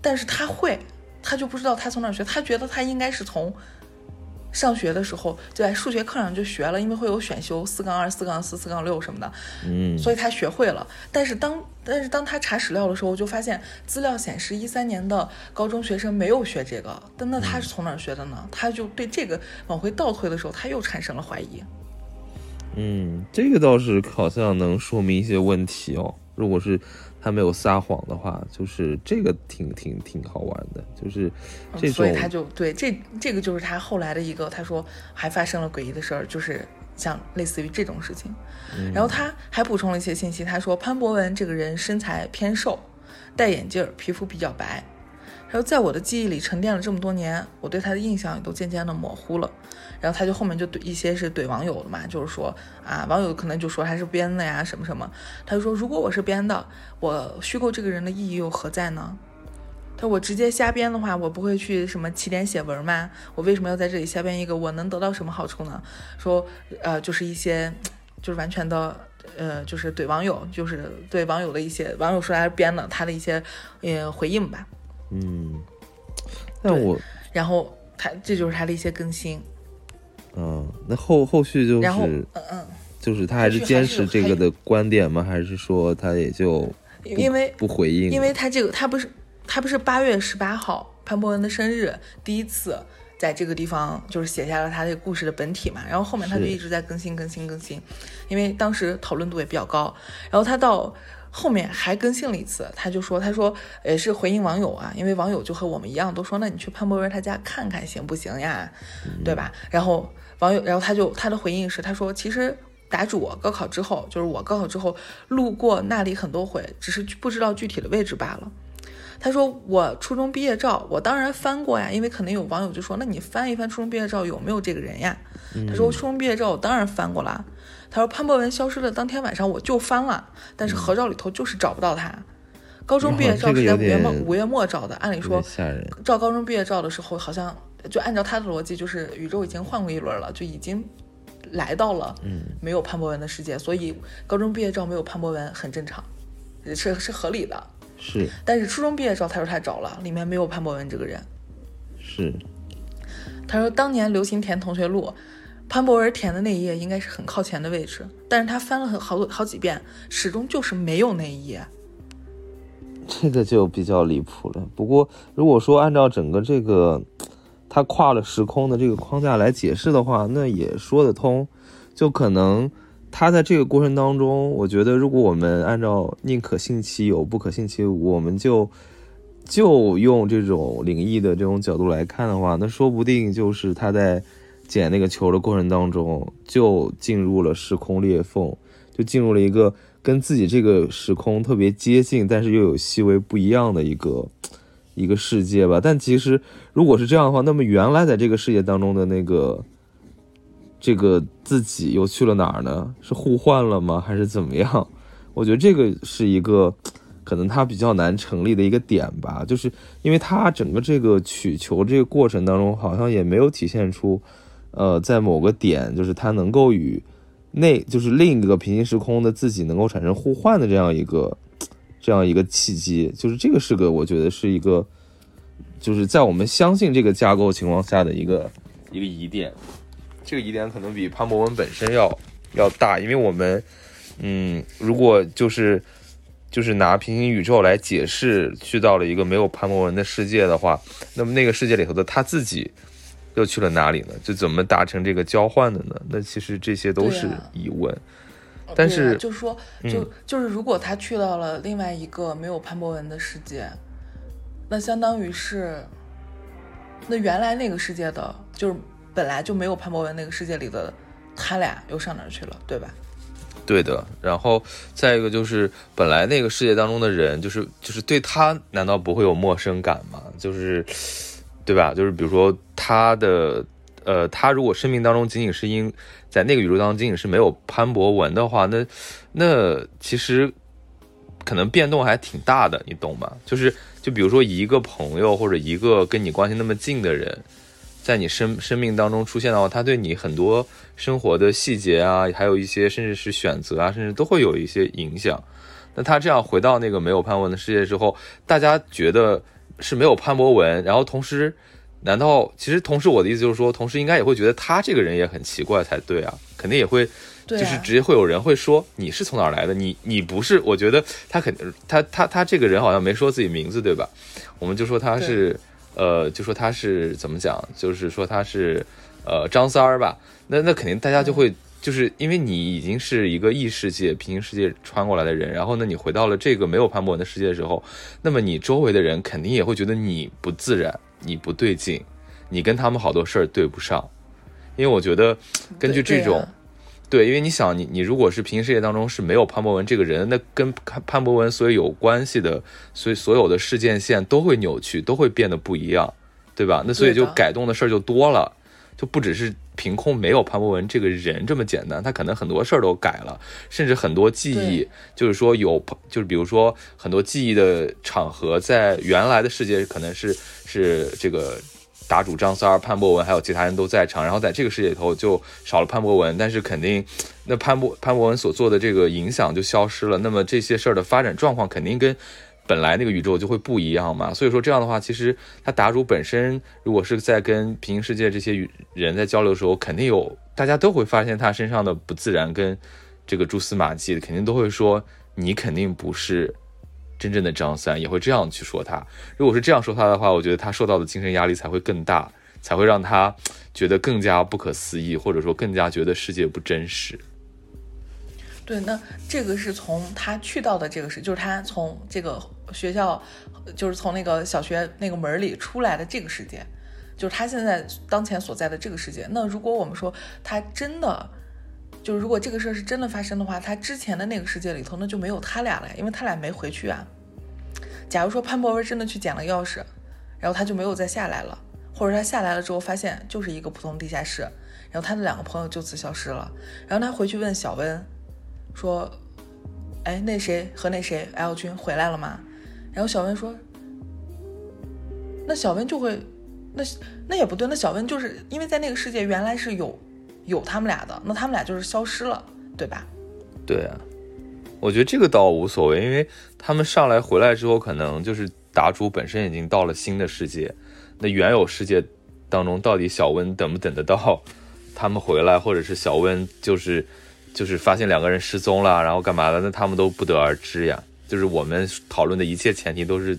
但是他会，他就不知道他从哪儿学，他觉得他应该是从上学的时候就在数学课上就学了，因为会有选修四杠二、四杠四、四杠六什么的，嗯，所以他学会了。但是当但是当他查史料的时候，就发现资料显示一三年的高中学生没有学这个，但那他是从哪儿学的呢？他就对这个往回倒推的时候，他又产生了怀疑。嗯，这个倒是好像能说明一些问题哦。如果是他没有撒谎的话，就是这个挺挺挺好玩的，就是这种，嗯所以他就对这这个就是他后来的一个，他说还发生了诡异的事儿，就是像类似于这种事情。然后他还补充了一些信息，他说潘博文这个人身材偏瘦，戴眼镜儿，皮肤比较白。然后在我的记忆里沉淀了这么多年，我对他的印象也都渐渐的模糊了。然后他就后面就怼一些是怼网友的嘛，就是说啊，网友可能就说他是编的呀什么什么。他就说如果我是编的，我虚构这个人的意义又何在呢？他我直接瞎编的话，我不会去什么起点写文吗？我为什么要在这里瞎编一个？我能得到什么好处呢？说呃，就是一些就是完全的呃，就是怼网友，就是对网友的一些网友说他是编的，他的一些呃回应吧。嗯，但我然后他这就是他的一些更新。嗯，那后后续就然后是嗯嗯，就是他还是坚持这个的观点吗？还是说他也就因为不回应？因为他这个他不是他不是八月十八号潘博文的生日第一次在这个地方就是写下了他这个故事的本体嘛，然后后面他就一直在更新更新更新，因为当时讨论度也比较高，然后他到后面还更新了一次，他就说他说也是回应网友啊，因为网友就和我们一样都说那你去潘博文他家看看行不行呀，对吧？然后网友然后他就他的回应是他说其实。答主我高考之后，就是我高考之后路过那里很多回，只是不知道具体的位置罢了。他说我初中毕业照，我当然翻过呀，因为可能有网友就说，那你翻一翻初中毕业照有没有这个人呀？他说初中毕业照我当然翻过了。他说潘博文消失的当天晚上我就翻了，但是合照里头就是找不到他。高中毕业照是在五月末五月末照的，按理说照高中毕业照的时候，好像就按照他的逻辑，就是宇宙已经换过一轮了，就已经。来到了，嗯，没有潘博文的世界，所以高中毕业照没有潘博文很正常，是是合理的。是，但是初中毕业照他说他找了，里面没有潘博文这个人。是，他说当年流行填同学录，潘博文填的那一页应该是很靠前的位置，但是他翻了很好多好几遍，始终就是没有那一页。这个就比较离谱了。不过如果说按照整个这个。他跨了时空的这个框架来解释的话，那也说得通。就可能他在这个过程当中，我觉得如果我们按照宁可信其有，不可信其无，我们就就用这种灵异的这种角度来看的话，那说不定就是他在捡那个球的过程当中，就进入了时空裂缝，就进入了一个跟自己这个时空特别接近，但是又有细微不一样的一个。一个世界吧，但其实如果是这样的话，那么原来在这个世界当中的那个这个自己又去了哪儿呢？是互换了吗？还是怎么样？我觉得这个是一个可能它比较难成立的一个点吧，就是因为它整个这个取球这个过程当中，好像也没有体现出，呃，在某个点，就是它能够与那就是另一个平行时空的自己能够产生互换的这样一个。这样一个契机，就是这个是个，我觉得是一个，就是在我们相信这个架构情况下的一个一个疑点。这个疑点可能比潘博文本身要要大，因为我们，嗯，如果就是就是拿平行宇宙来解释去到了一个没有潘博文的世界的话，那么那个世界里头的他自己又去了哪里呢？就怎么达成这个交换的呢？那其实这些都是疑问。但是，就是说，就就是如果他去到了另外一个没有潘博文的世界，那相当于是，那原来那个世界的，就是本来就没有潘博文那个世界里的他俩又上哪儿去了，对吧？对的。然后再一个就是，本来那个世界当中的人，就是就是对他难道不会有陌生感吗？就是，对吧？就是比如说他的。呃，他如果生命当中仅仅是因在那个宇宙当中仅仅是没有潘博文的话，那那其实可能变动还挺大的，你懂吗？就是就比如说一个朋友或者一个跟你关系那么近的人，在你生生命当中出现的话，他对你很多生活的细节啊，还有一些甚至是选择啊，甚至都会有一些影响。那他这样回到那个没有潘文的世界之后，大家觉得是没有潘博文，然后同时。难道其实同时我的意思就是说，同时应该也会觉得他这个人也很奇怪才对啊，肯定也会，就是直接会有人会说你是从哪儿来的？你你不是？我觉得他肯定他他他这个人好像没说自己名字对吧？我们就说他是呃，就说他是怎么讲？就是说他是呃张三儿吧？那那肯定大家就会就是因为你已经是一个异世界平行世界穿过来的人，然后呢你回到了这个没有潘博文的世界的时候，那么你周围的人肯定也会觉得你不自然。你不对劲，你跟他们好多事儿对不上，因为我觉得根据这种，对，因为你想，你你如果是平行世界当中是没有潘博文这个人，那跟潘潘博文所有有关系的，所以所有的事件线都会扭曲，都会变得不一样，对吧？那所以就改动的事儿就多了，就不只是凭空没有潘博文这个人这么简单，他可能很多事儿都改了，甚至很多记忆，就是说有，就是比如说很多记忆的场合，在原来的世界可能是。是这个打主张三儿、潘博文还有其他人都在场，然后在这个世界里头就少了潘博文，但是肯定那潘博潘博文所做的这个影响就消失了，那么这些事儿的发展状况肯定跟本来那个宇宙就会不一样嘛。所以说这样的话，其实他答主本身如果是在跟平行世界这些人在交流的时候，肯定有大家都会发现他身上的不自然跟这个蛛丝马迹，肯定都会说你肯定不是真正的张三，也会这样去说他。如果是这样说他的话，我觉得他受到的精神压力才会更大，才会让他觉得更加不可思议，或者说更加觉得世界不真实。对，那这个是从他去到的这个是，就是他从这个学校，就是从那个小学那个门里出来的这个世界，就是他现在当前所在的这个世界。那如果我们说他真的，就是如果这个事儿是真的发生的话，他之前的那个世界里头那就没有他俩了，因为他俩没回去啊。假如说潘博文真的去捡了钥匙，然后他就没有再下来了，或者他下来了之后发现就是一个普通地下室，然后他的两个朋友就此消失了，然后他回去问小温。说，哎，那谁和那谁 L 君回来了吗？然后小温说，那小温就会，那那也不对，那小温就是因为在那个世界原来是有有他们俩的，那他们俩就是消失了，对吧？对啊，我觉得这个倒无所谓，因为他们上来回来之后，可能就是答主本身已经到了新的世界，那原有世界当中到底小温等不等得到他们回来，或者是小温就是。就是发现两个人失踪了，然后干嘛的？那他们都不得而知呀。就是我们讨论的一切前提都是，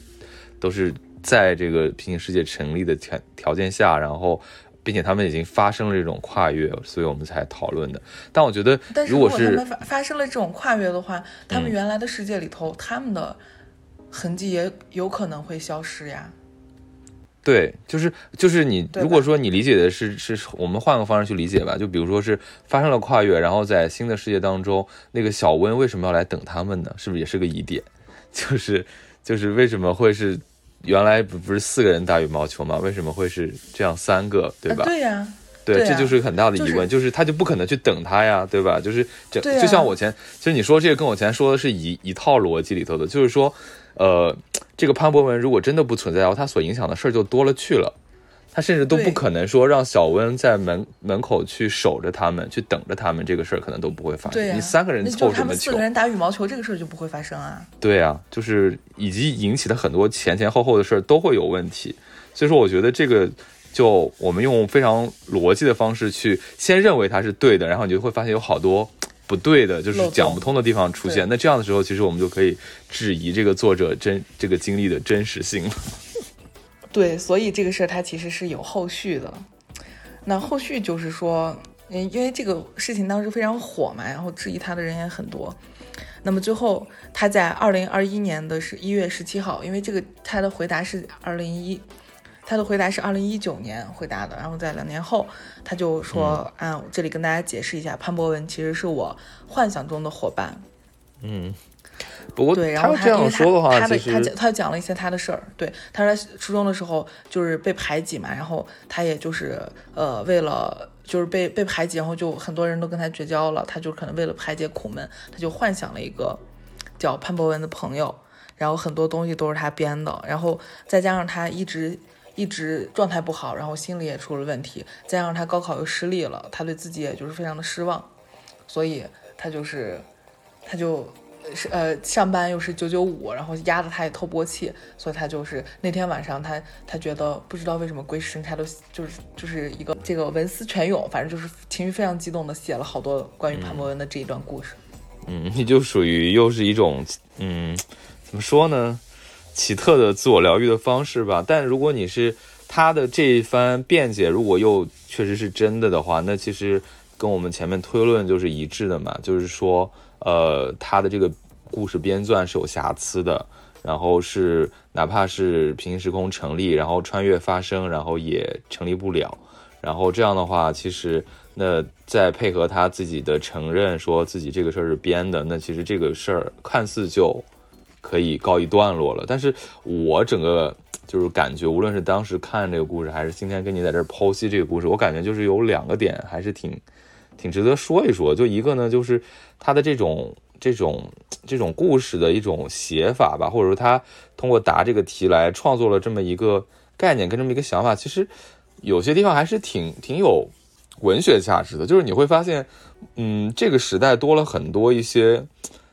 都是在这个平行世界成立的条条件下，然后，并且他们已经发生了这种跨越，所以我们才讨论的。但我觉得，如果是发发生了这种跨越的话，他们原来的世界里头，他们的痕迹也有可能会消失呀。对，就是就是你，如果说你理解的是是我们换个方式去理解吧，就比如说是发生了跨越，然后在新的世界当中，那个小温为什么要来等他们呢？是不是也是个疑点？就是就是为什么会是原来不不是四个人打羽毛球吗？为什么会是这样三个，对吧？对呀，对，这就是很大的疑问，就是他就不可能去等他呀，对吧？就是就就像我前，其实你说这个跟我前说的是一一套逻辑里头的，就是说。呃，这个潘博文如果真的不存在的话，他所影响的事儿就多了去了。他甚至都不可能说让小温在门门口去守着他们，去等着他们，这个事儿可能都不会发生。你三个人凑什么球？四个人打羽毛球，这个事儿就不会发生啊。对啊，就是以及引起的很多前前后后的事儿都会有问题。所以说，我觉得这个就我们用非常逻辑的方式去先认为它是对的，然后你就会发现有好多。不对的，就是讲不通的地方出现。那这样的时候，其实我们就可以质疑这个作者真这个经历的真实性了。对，所以这个事儿它其实是有后续的。那后续就是说，嗯，因为这个事情当时非常火嘛，然后质疑他的人也很多。那么最后他在二零二一年的是一月十七号，因为这个他的回答是二零一。他的回答是二零一九年回答的，然后在两年后，他就说：“啊，这里跟大家解释一下，潘博文其实是我幻想中的伙伴。”嗯，不过对，然后他这样说的话，他的他讲他讲了一些他的事儿。对，他说初中的时候就是被排挤嘛，然后他也就是呃为了就是被被排挤，然后就很多人都跟他绝交了，他就可能为了排解苦闷，他就幻想了一个叫潘博文的朋友，然后很多东西都是他编的，然后再加上他一直。一直状态不好，然后心理也出了问题，再加上他高考又失利了，他对自己也就是非常的失望，所以他就是，他就是呃上班又是九九五，然后压得他也透不过气，所以他就是那天晚上他他觉得不知道为什么鬼使神差都就是就是一个这个文思泉涌，反正就是情绪非常激动的写了好多关于潘博文的这一段故事。嗯，你就属于又是一种嗯，怎么说呢？奇特的自我疗愈的方式吧，但如果你是他的这一番辩解，如果又确实是真的的话，那其实跟我们前面推论就是一致的嘛，就是说，呃，他的这个故事编撰是有瑕疵的，然后是哪怕是平行时空成立，然后穿越发生，然后也成立不了，然后这样的话，其实那再配合他自己的承认，说自己这个事儿是编的，那其实这个事儿看似就。可以告一段落了，但是我整个就是感觉，无论是当时看这个故事，还是今天跟你在这儿剖析这个故事，我感觉就是有两个点还是挺挺值得说一说。就一个呢，就是他的这种这种这种故事的一种写法吧，或者说他通过答这个题来创作了这么一个概念跟这么一个想法，其实有些地方还是挺挺有文学价值的。就是你会发现，嗯，这个时代多了很多一些，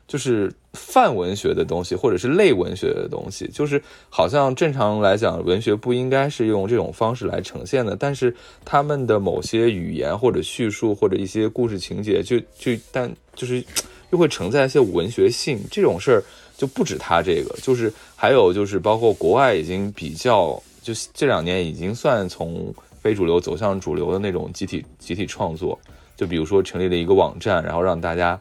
就是。泛文学的东西，或者是类文学的东西，就是好像正常来讲，文学不应该是用这种方式来呈现的。但是他们的某些语言或者叙述或者一些故事情节，就就但就是又会承载一些文学性。这种事儿就不止他这个，就是还有就是包括国外已经比较，就这两年已经算从非主流走向主流的那种集体集体创作。就比如说成立了一个网站，然后让大家。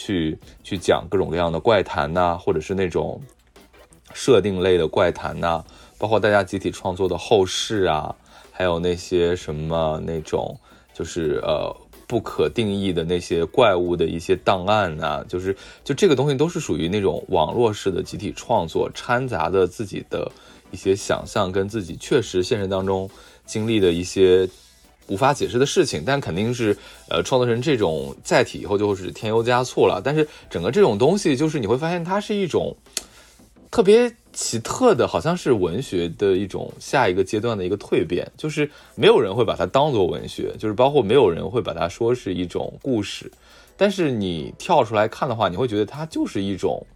去去讲各种各样的怪谈呐，或者是那种设定类的怪谈呐，包括大家集体创作的后世啊，还有那些什么那种就是呃不可定义的那些怪物的一些档案呐，就是就这个东西都是属于那种网络式的集体创作，掺杂的自己的一些想象跟自己确实现实当中经历的一些。无法解释的事情，但肯定是，呃，创作成这种载体以后，就是添油加醋了。但是整个这种东西，就是你会发现它是一种特别奇特的，好像是文学的一种下一个阶段的一个蜕变。就是没有人会把它当做文学，就是包括没有人会把它说是一种故事。但是你跳出来看的话，你会觉得它就是一种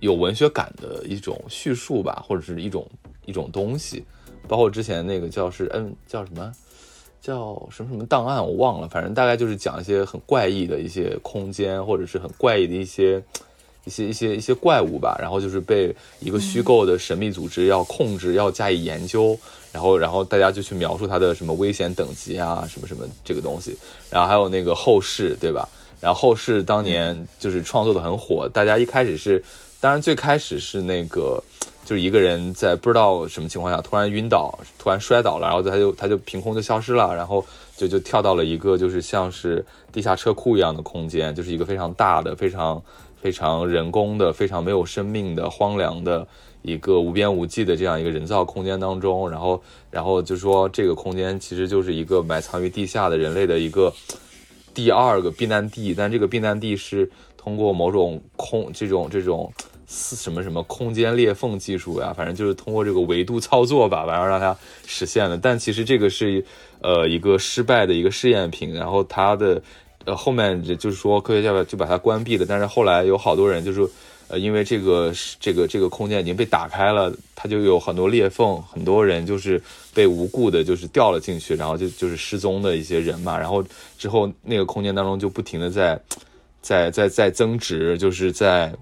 有文学感的一种叙述吧，或者是一种一种东西。包括之前那个叫是嗯叫什么？叫什么什么档案我忘了，反正大概就是讲一些很怪异的一些空间，或者是很怪异的一些 一些一些一些怪物吧。然后就是被一个虚构的神秘组织要控制，要加以研究。然后然后大家就去描述它的什么危险等级啊，什么什么这个东西。然后还有那个后世，对吧？然后后世当年就是创作的很火，大家一开始是，当然最开始是那个。就是一个人在不知道什么情况下突然晕倒，突然摔倒了，然后他就他就凭空就消失了，然后就就跳到了一个就是像是地下车库一样的空间，就是一个非常大的、非常非常人工的、非常没有生命的、荒凉的一个无边无际的这样一个人造空间当中，然后然后就说这个空间其实就是一个埋藏于地下的人类的一个第二个避难地，但这个避难地是通过某种空这种这种。什么什么空间裂缝技术呀，反正就是通过这个维度操作吧，完了让它实现了。但其实这个是呃一个失败的一个试验品，然后它的呃后面就是说科学家就把它关闭了。但是后来有好多人就是呃因为这个这个这个空间已经被打开了，它就有很多裂缝，很多人就是被无故的就是掉了进去，然后就就是失踪的一些人嘛。然后之后那个空间当中就不停的在在在在增值，就是在。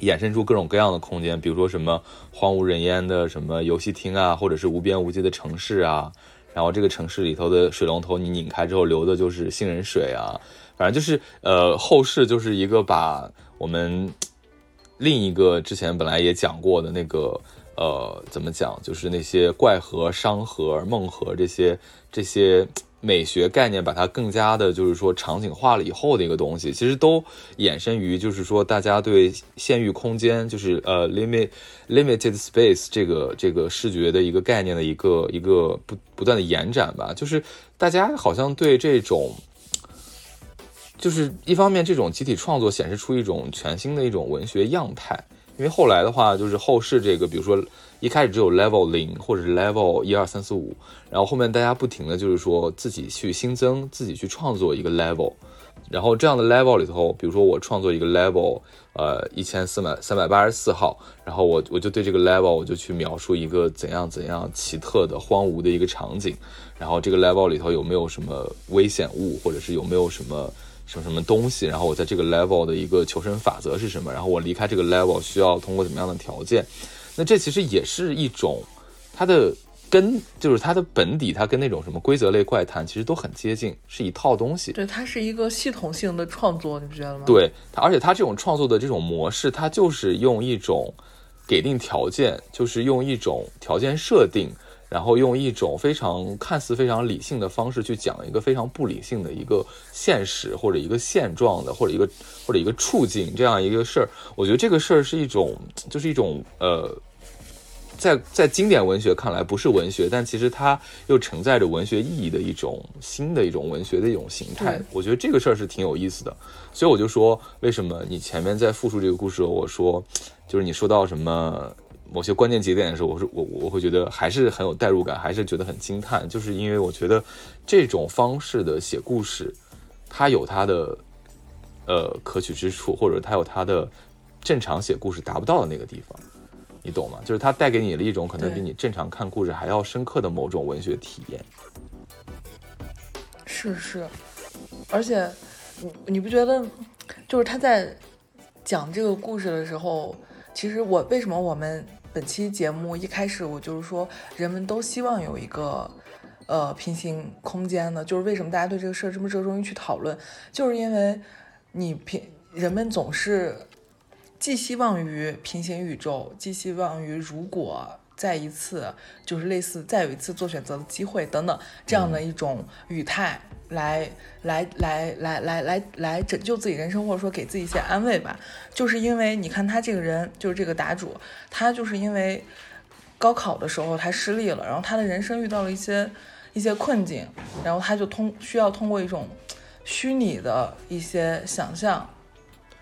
衍生出各种各样的空间，比如说什么荒无人烟的什么游戏厅啊，或者是无边无际的城市啊。然后这个城市里头的水龙头你拧开之后流的就是杏仁水啊。反正就是呃后世就是一个把我们另一个之前本来也讲过的那个呃怎么讲，就是那些怪河、商河、梦河这些这些。美学概念把它更加的，就是说场景化了以后的一个东西，其实都衍生于，就是说大家对限域空间，就是呃 limit limited space 这个这个视觉的一个概念的一个一个不不断的延展吧。就是大家好像对这种，就是一方面这种集体创作显示出一种全新的一种文学样态，因为后来的话就是后世这个，比如说。一开始只有 level 零或者是 level 一二三四五，然后后面大家不停的就是说自己去新增，自己去创作一个 level，然后这样的 level 里头，比如说我创作一个 level，呃一千四百三百八十四号，然后我我就对这个 level 我就去描述一个怎样怎样奇特的荒芜的一个场景，然后这个 level 里头有没有什么危险物，或者是有没有什么什么什么东西，然后我在这个 level 的一个求生法则是什么，然后我离开这个 level 需要通过怎么样的条件。那这其实也是一种，它的根就是它的本底，它跟那种什么规则类怪谈其实都很接近，是一套东西。对，它是一个系统性的创作，你不觉得吗？对，而且它这种创作的这种模式，它就是用一种给定条件，就是用一种条件设定。然后用一种非常看似非常理性的方式去讲一个非常不理性的一个现实或者一个现状的或者一个或者一个处境这样一个事儿，我觉得这个事儿是一种就是一种呃，在在经典文学看来不是文学，但其实它又承载着文学意义的一种新的一种文学的一种形态。我觉得这个事儿是挺有意思的，所以我就说为什么你前面在复述这个故事，我说就是你说到什么。某些关键节点的时候，我是我我会觉得还是很有代入感，还是觉得很惊叹，就是因为我觉得这种方式的写故事，它有它的呃可取之处，或者它有它的正常写故事达不到的那个地方，你懂吗？就是它带给你了一种可能比你正常看故事还要深刻的某种文学体验。是是，而且你你不觉得，就是他在讲这个故事的时候，其实我为什么我们本期节目一开始我就是说，人们都希望有一个呃平行空间呢？就是为什么大家对这个事儿这么热衷于去讨论，就是因为你平人们总是寄希望于平行宇宙，寄希望于如果再一次就是类似再有一次做选择的机会等等这样的一种语态来来来来来来来拯救自己人生，或者说给自己一些安慰吧。就是因为你看他这个人，就是这个答主，他就是因为高考的时候他失利了，然后他的人生遇到了一些一些困境，然后他就通需要通过一种虚拟的一些想象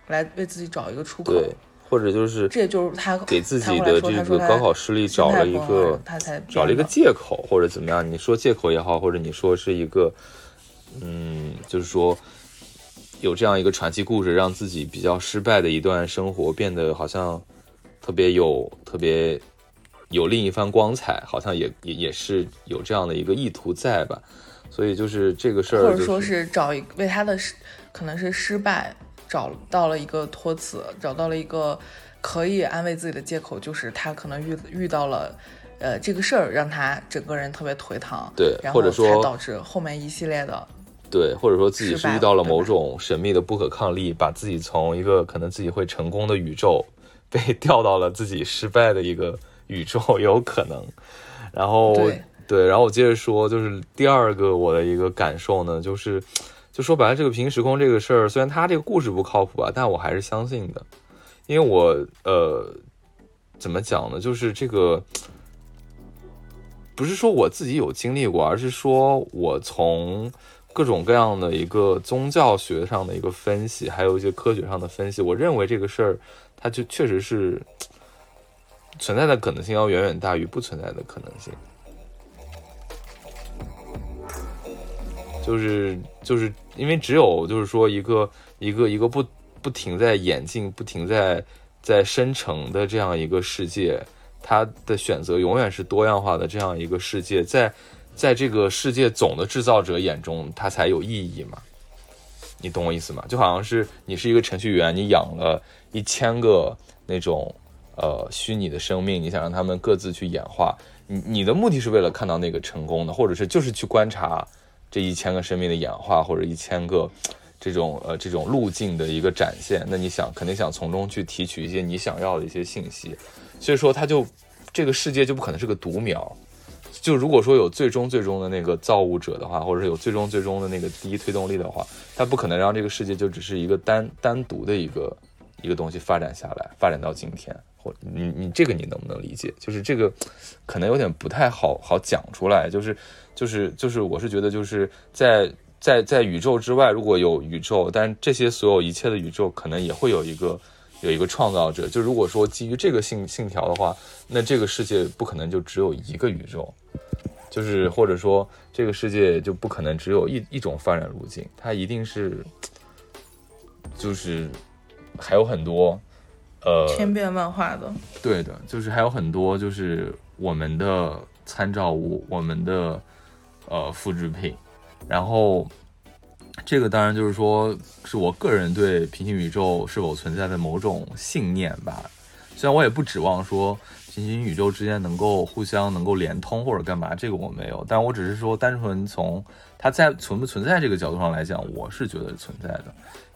来为自己找一个出口。对，或者就是这也就是他给自己的这个高考失利找了一个他才找了一个借口，或者怎么样？你说借口也好，或者你说是一个，嗯，就是说有这样一个传奇故事，让自己比较失败的一段生活变得好像特别有特别有另一番光彩，好像也也也是有这样的一个意图在吧？所以就是这个事儿、就是，或者说是找一为他的失可能是失败找到了一个托词，找到了一个可以安慰自己的借口，就是他可能遇遇到了。呃，这个事儿让他整个人特别颓唐，对然后或者说才导致后面一系列的对，或者说自己是遇到了某种神秘的不可抗力，把自己从一个可能自己会成功的宇宙，被调到了自己失败的一个宇宙，也有可能。然后对然后我接着说，就是第二个我的一个感受呢，就是就说白了，这个平行时空这个事儿，虽然它这个故事不靠谱吧，但我还是相信的，因为我呃怎么讲呢，就是这个。不是说我自己有经历过，而是说我从各种各样的一个宗教学上的一个分析，还有一些科学上的分析，我认为这个事儿它就确实是存在的可能性要远远大于不存在的可能性。就是就是因为只有就是说一个一个一个不不停在演进、不停在在生成的这样一个世界。它的选择永远是多样化的这样一个世界，在在这个世界总的制造者眼中，它才有意义嘛？你懂我意思吗？就好像是你是一个程序员，你养了一千个那种呃虚拟的生命，你想让他们各自去演化，你你的目的是为了看到那个成功的，或者是就是去观察这一千个生命的演化，或者一千个这种呃这种路径的一个展现。那你想肯定想从中去提取一些你想要的一些信息。所以说，它就这个世界就不可能是个独苗。就如果说有最终最终的那个造物者的话，或者是有最终最终的那个第一推动力的话，它不可能让这个世界就只是一个单单独的一个一个东西发展下来，发展到今天。或你你这个你能不能理解？就是这个可能有点不太好好讲出来。就是就是就是，我是觉得就是在在在宇宙之外，如果有宇宙，但这些所有一切的宇宙可能也会有一个。有一个创造者，就如果说基于这个信信条的话，那这个世界不可能就只有一个宇宙，就是或者说这个世界就不可能只有一一种发展路径，它一定是，就是还有很多，呃，千变万化的。对的，就是还有很多就是我们的参照物，我们的呃复制品，然后。这个当然就是说，是我个人对平行宇宙是否存在的某种信念吧。虽然我也不指望说平行宇宙之间能够互相能够连通或者干嘛，这个我没有。但我只是说，单纯从它在存不存在这个角度上来讲，我是觉得存在的，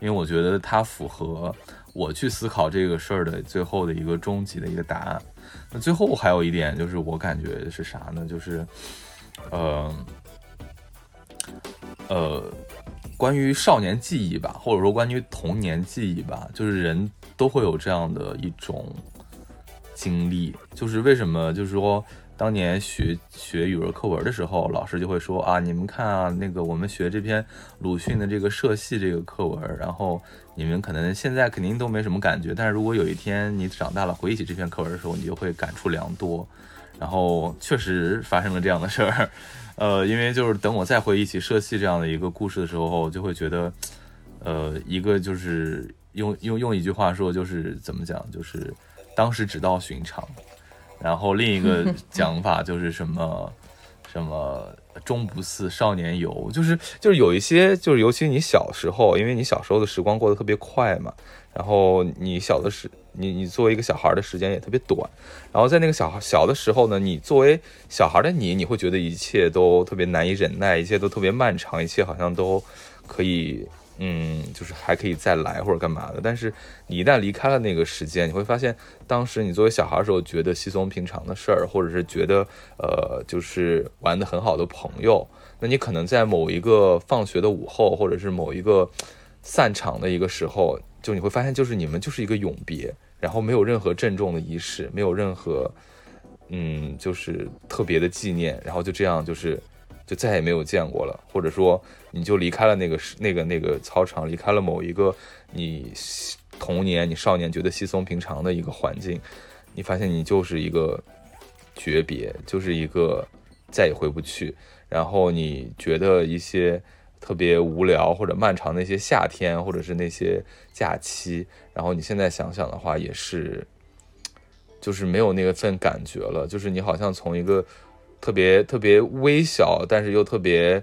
因为我觉得它符合我去思考这个事儿的最后的一个终极的一个答案。那最后还有一点就是，我感觉是啥呢？就是，呃，呃。关于少年记忆吧，或者说关于童年记忆吧，就是人都会有这样的一种经历。就是为什么？就是说，当年学学语文课文的时候，老师就会说啊，你们看啊，那个我们学这篇鲁迅的这个《社戏》这个课文，然后你们可能现在肯定都没什么感觉，但是如果有一天你长大了回忆起这篇课文的时候，你就会感触良多。然后确实发生了这样的事儿。呃，因为就是等我再回忆起社戏这样的一个故事的时候，就会觉得，呃，一个就是用用用一句话说，就是怎么讲，就是当时只道寻常。然后另一个 讲法就是什么什么终不似少年游，就是就是有一些就是尤其你小时候，因为你小时候的时光过得特别快嘛，然后你小的时你你作为一个小孩的时间也特别短，然后在那个小孩小的时候呢，你作为小孩的你，你会觉得一切都特别难以忍耐，一切都特别漫长，一切好像都可以。嗯，就是还可以再来或者干嘛的，但是你一旦离开了那个时间，你会发现，当时你作为小孩的时候觉得稀松平常的事儿，或者是觉得呃，就是玩的很好的朋友，那你可能在某一个放学的午后，或者是某一个散场的一个时候，就你会发现，就是你们就是一个永别，然后没有任何郑重的仪式，没有任何嗯，就是特别的纪念，然后就这样就是。就再也没有见过了，或者说你就离开了那个那个那个操场，离开了某一个你童年、你少年觉得稀松平常的一个环境，你发现你就是一个诀别，就是一个再也回不去。然后你觉得一些特别无聊或者漫长的一些夏天，或者是那些假期，然后你现在想想的话，也是就是没有那份感觉了，就是你好像从一个。特别特别微小，但是又特别，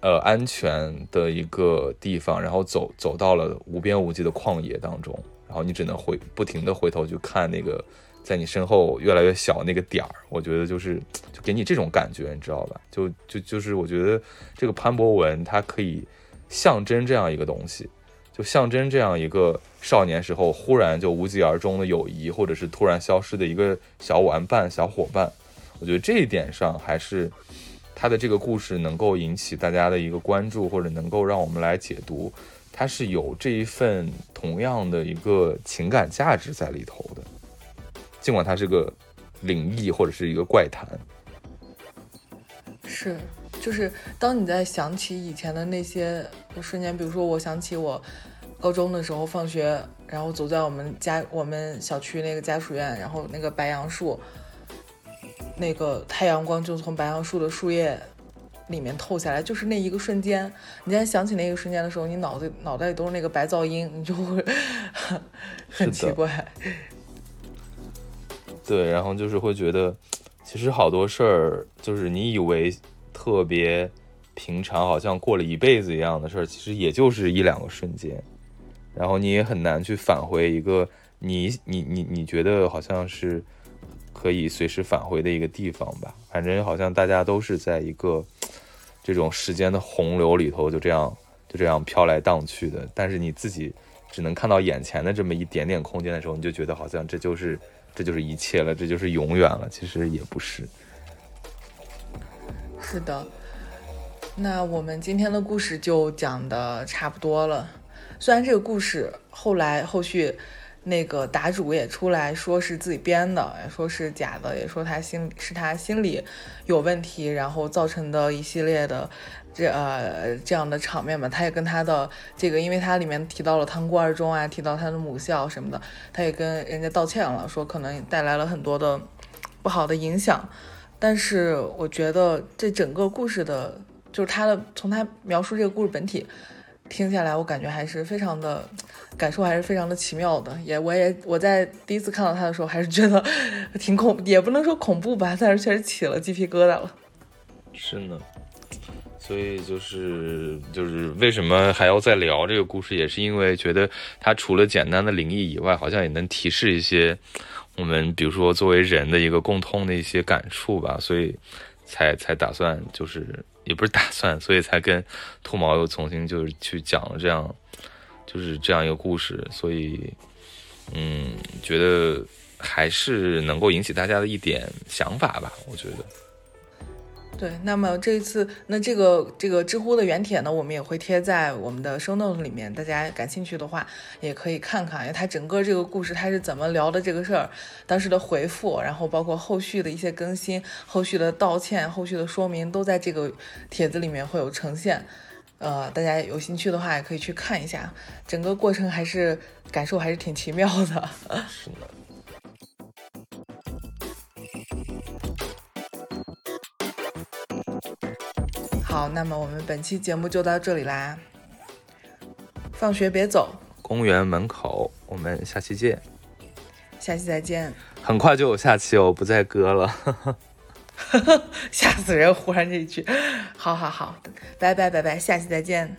呃，安全的一个地方，然后走走到了无边无际的旷野当中，然后你只能回不停的回头去看那个在你身后越来越小那个点儿，我觉得就是就给你这种感觉，你知道吧？就就就是我觉得这个潘博文它可以象征这样一个东西，就象征这样一个少年时候忽然就无疾而终的友谊，或者是突然消失的一个小玩伴、小伙伴。我觉得这一点上还是他的这个故事能够引起大家的一个关注，或者能够让我们来解读，它是有这一份同样的一个情感价值在里头的。尽管它是个灵异或者是一个怪谈，是，就是当你在想起以前的那些瞬间，比如说我想起我高中的时候放学，然后走在我们家我们小区那个家属院，然后那个白杨树。那个太阳光就从白杨树的树叶里面透下来，就是那一个瞬间。你在想起那个瞬间的时候，你脑子脑袋里都是那个白噪音，你就会很奇怪。对，然后就是会觉得，其实好多事儿，就是你以为特别平常，好像过了一辈子一样的事儿，其实也就是一两个瞬间。然后你也很难去返回一个你你你你觉得好像是。可以随时返回的一个地方吧，反正好像大家都是在一个这种时间的洪流里头，就这样就这样飘来荡去的。但是你自己只能看到眼前的这么一点点空间的时候，你就觉得好像这就是这就是一切了，这就是永远了。其实也不是。是的，那我们今天的故事就讲的差不多了。虽然这个故事后来后续。那个答主也出来说是自己编的，说是假的，也说他心是他心里有问题，然后造成的一系列的这呃这样的场面嘛。他也跟他的这个，因为他里面提到了塘沽二中啊，提到他的母校什么的，他也跟人家道歉了，说可能带来了很多的不好的影响。但是我觉得这整个故事的，就是他的从他描述这个故事本体。听下来，我感觉还是非常的，感受还是非常的奇妙的。也，我也我在第一次看到他的时候，还是觉得 挺恐，也不能说恐怖吧，但是确实起了鸡皮疙瘩了。是呢，所以就是就是为什么还要再聊这个故事，也是因为觉得它除了简单的灵异以外，好像也能提示一些我们，比如说作为人的一个共通的一些感触吧，所以才才打算就是。也不是打算，所以才跟兔毛又重新就是去讲了这样，就是这样一个故事，所以，嗯，觉得还是能够引起大家的一点想法吧，我觉得。对，那么这一次，那这个这个知乎的原帖呢，我们也会贴在我们的 show notes 里面，大家感兴趣的话也可以看看，因为它整个这个故事它是怎么聊的这个事儿，当时的回复，然后包括后续的一些更新、后续的道歉、后续的说明，都在这个帖子里面会有呈现。呃，大家有兴趣的话也可以去看一下，整个过程还是感受还是挺奇妙的。是的。好，那么我们本期节目就到这里啦。放学别走，公园门口，我们下期见。下期再见。很快就有下期哦，不再割了。吓死人！忽然这一句，好好好，拜拜拜拜，下期再见。